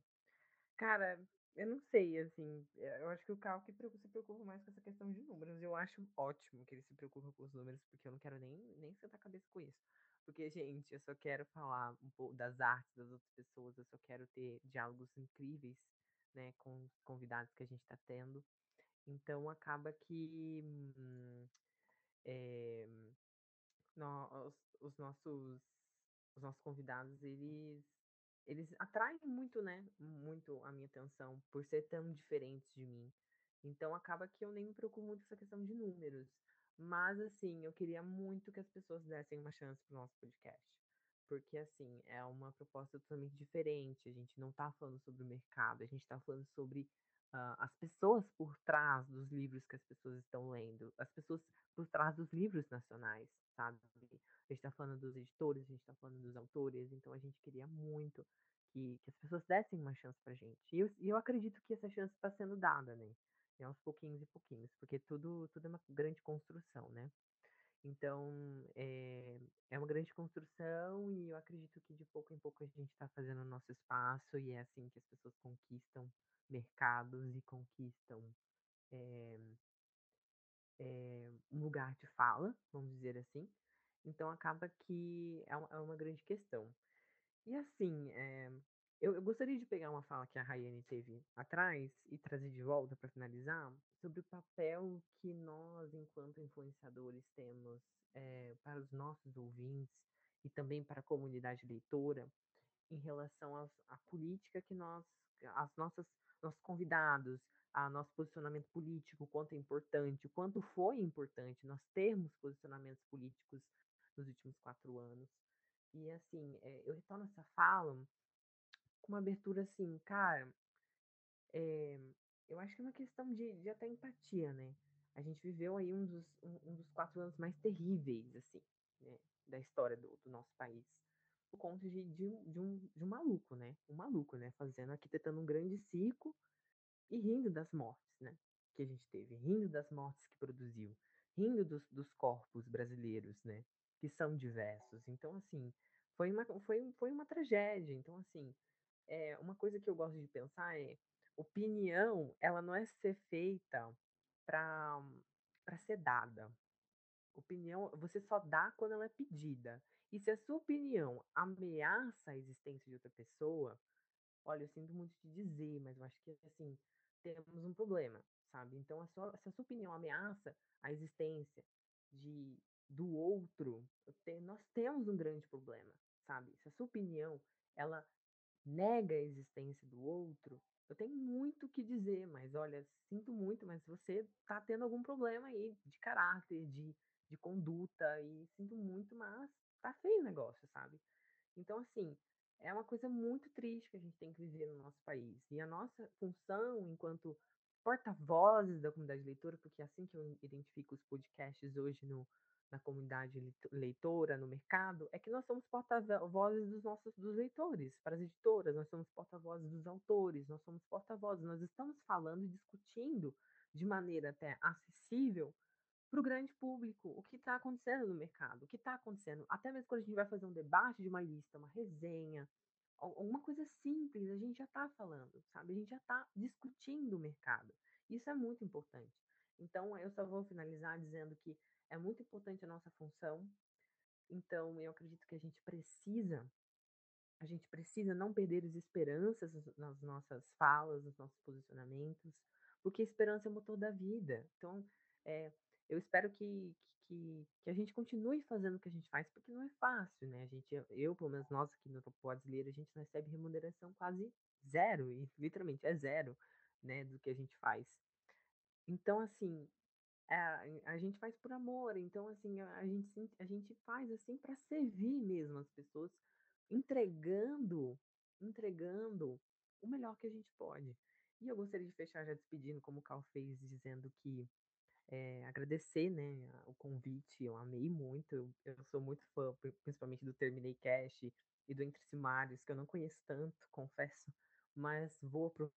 Cara, eu não sei, assim, eh, eu acho que o Cal que se preocupa mais com essa questão de números. Eu acho ótimo que ele se preocupa com os números, porque eu não quero nem, nem sentar a cabeça com isso. Porque, gente, eu só quero falar um pouco das artes das outras pessoas, eu só quero ter diálogos incríveis, né, com os convidados que a gente tá tendo. Então, acaba que hum, é, nós, os nossos os nossos convidados, eles eles atraem muito, né, muito a minha atenção por ser tão diferentes de mim. Então acaba que eu nem me preocupo muito com essa questão de números. Mas assim, eu queria muito que as pessoas dessem uma chance pro nosso podcast. Porque assim, é uma proposta totalmente diferente. A gente não tá falando sobre o mercado, a gente tá falando sobre uh, as pessoas por trás dos livros que as pessoas estão lendo, as pessoas por trás dos livros nacionais, sabe? A gente está falando dos editores, a gente está falando dos autores, então a gente queria muito que, que as pessoas dessem uma chance pra gente. E eu, eu acredito que essa chance está sendo dada, né? E aos pouquinhos e pouquinhos, porque tudo, tudo é uma grande construção, né? Então, é, é uma grande construção e eu acredito que de pouco em pouco a gente está fazendo o nosso espaço e é assim que as pessoas conquistam mercados e conquistam é, é, um lugar de fala, vamos dizer assim. Então acaba que é uma, é uma grande questão. E assim, é, eu, eu, gostaria de pegar uma fala que a Rayane teve atrás e trazer de volta para finalizar sobre o papel que nós, enquanto influenciadores, temos é, para os nossos ouvintes e também para a comunidade leitora em relação à política que nós, as nossas nossos convidados, a nosso posicionamento político, o quanto é importante, o quanto foi importante nós termos posicionamentos políticos nos últimos quatro anos. E assim, é, eu retorno essa fala uma abertura assim, cara, é, eu acho que é uma questão de, de até empatia, né? A gente viveu aí um dos, um, um dos quatro anos mais terríveis, assim, né, da história do, do nosso país. Por conta de, de, de, um, de um maluco, né? Um maluco, né? Fazendo, arquitetando um grande circo e rindo das mortes, né? Que a gente teve, rindo das mortes que produziu, rindo dos, dos corpos brasileiros, né? Que são diversos. Então, assim, foi uma, foi, foi uma tragédia. Então, assim, é, uma coisa que eu gosto de pensar é opinião, ela não é ser feita para ser dada. Opinião, você só dá quando ela é pedida. E se a sua opinião ameaça a existência de outra pessoa, olha, eu sinto muito te dizer, mas eu acho que assim, temos um problema, sabe? Então, a sua, se a sua opinião ameaça a existência de do outro, te, nós temos um grande problema, sabe? Se a sua opinião ela nega a existência do outro, eu tenho muito o que dizer, mas olha, sinto muito, mas você tá tendo algum problema aí de caráter, de, de conduta, e sinto muito, mas tá feio o negócio, sabe? Então, assim, é uma coisa muito triste que a gente tem que viver no nosso país. E a nossa função enquanto porta-vozes da comunidade leitora, porque é assim que eu identifico os podcasts hoje no, na comunidade leitora, no mercado, é que nós somos porta-vozes dos nossos dos leitores, para as editoras, nós somos porta-vozes dos autores, nós somos porta-vozes, nós estamos falando e discutindo de maneira até acessível para o grande público o que está acontecendo no mercado, o que está acontecendo. Até mesmo quando a gente vai fazer um debate de uma lista, uma resenha, alguma coisa simples, a gente já está falando, sabe? A gente já está discutindo o mercado. Isso é muito importante. Então, eu só vou finalizar dizendo que é muito importante a nossa função. Então, eu acredito que a gente precisa, a gente precisa não perder as esperanças nas nossas falas, nos nossos posicionamentos, porque a esperança é o motor da vida. Então, é, eu espero que, que, que a gente continue fazendo o que a gente faz, porque não é fácil, né? A gente, eu, pelo menos nós aqui no Podes Ler, a gente recebe remuneração quase zero, e literalmente é zero, né, do que a gente faz. Então, assim, a, a gente faz por amor, então, assim, a, a gente, a gente faz, assim, para servir mesmo as pessoas, entregando, entregando o melhor que a gente pode. E eu gostaria de fechar já despedindo, como o Cal fez, dizendo que é, agradecer né, o convite, eu amei muito, eu, eu, sou muito fã, principalmente do Terminei Cash e do Entre Cimários, que eu não conheço tanto, confesso, mas vou aproveitar.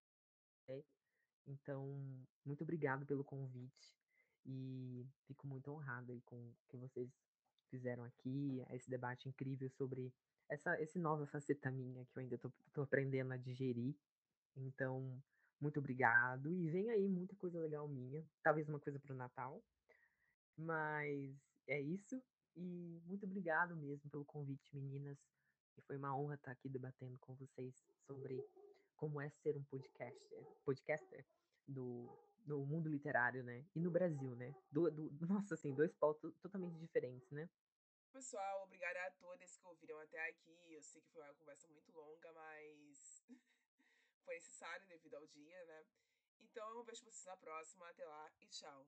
Então, muito obrigado pelo convite e fico muito honrada aí com o que vocês fizeram aqui, esse debate incrível sobre essa esse nova faceta minha que eu ainda estou aprendendo a digerir. Então, muito obrigado. E vem aí muita coisa legal minha. Talvez uma coisa para o Natal. Mas é isso. E muito obrigado mesmo pelo convite, meninas. E foi uma honra estar aqui debatendo com vocês sobre como é ser um podcaster, podcaster do, do mundo literário, né? E no Brasil, né? Do, do, nossa, assim, dois pontos totalmente diferentes, né? Pessoal, obrigada a todos que ouviram até aqui. Eu sei que foi uma conversa muito longa, mas foi necessário devido ao dia, né? Então eu vejo vocês na próxima. Até lá e tchau.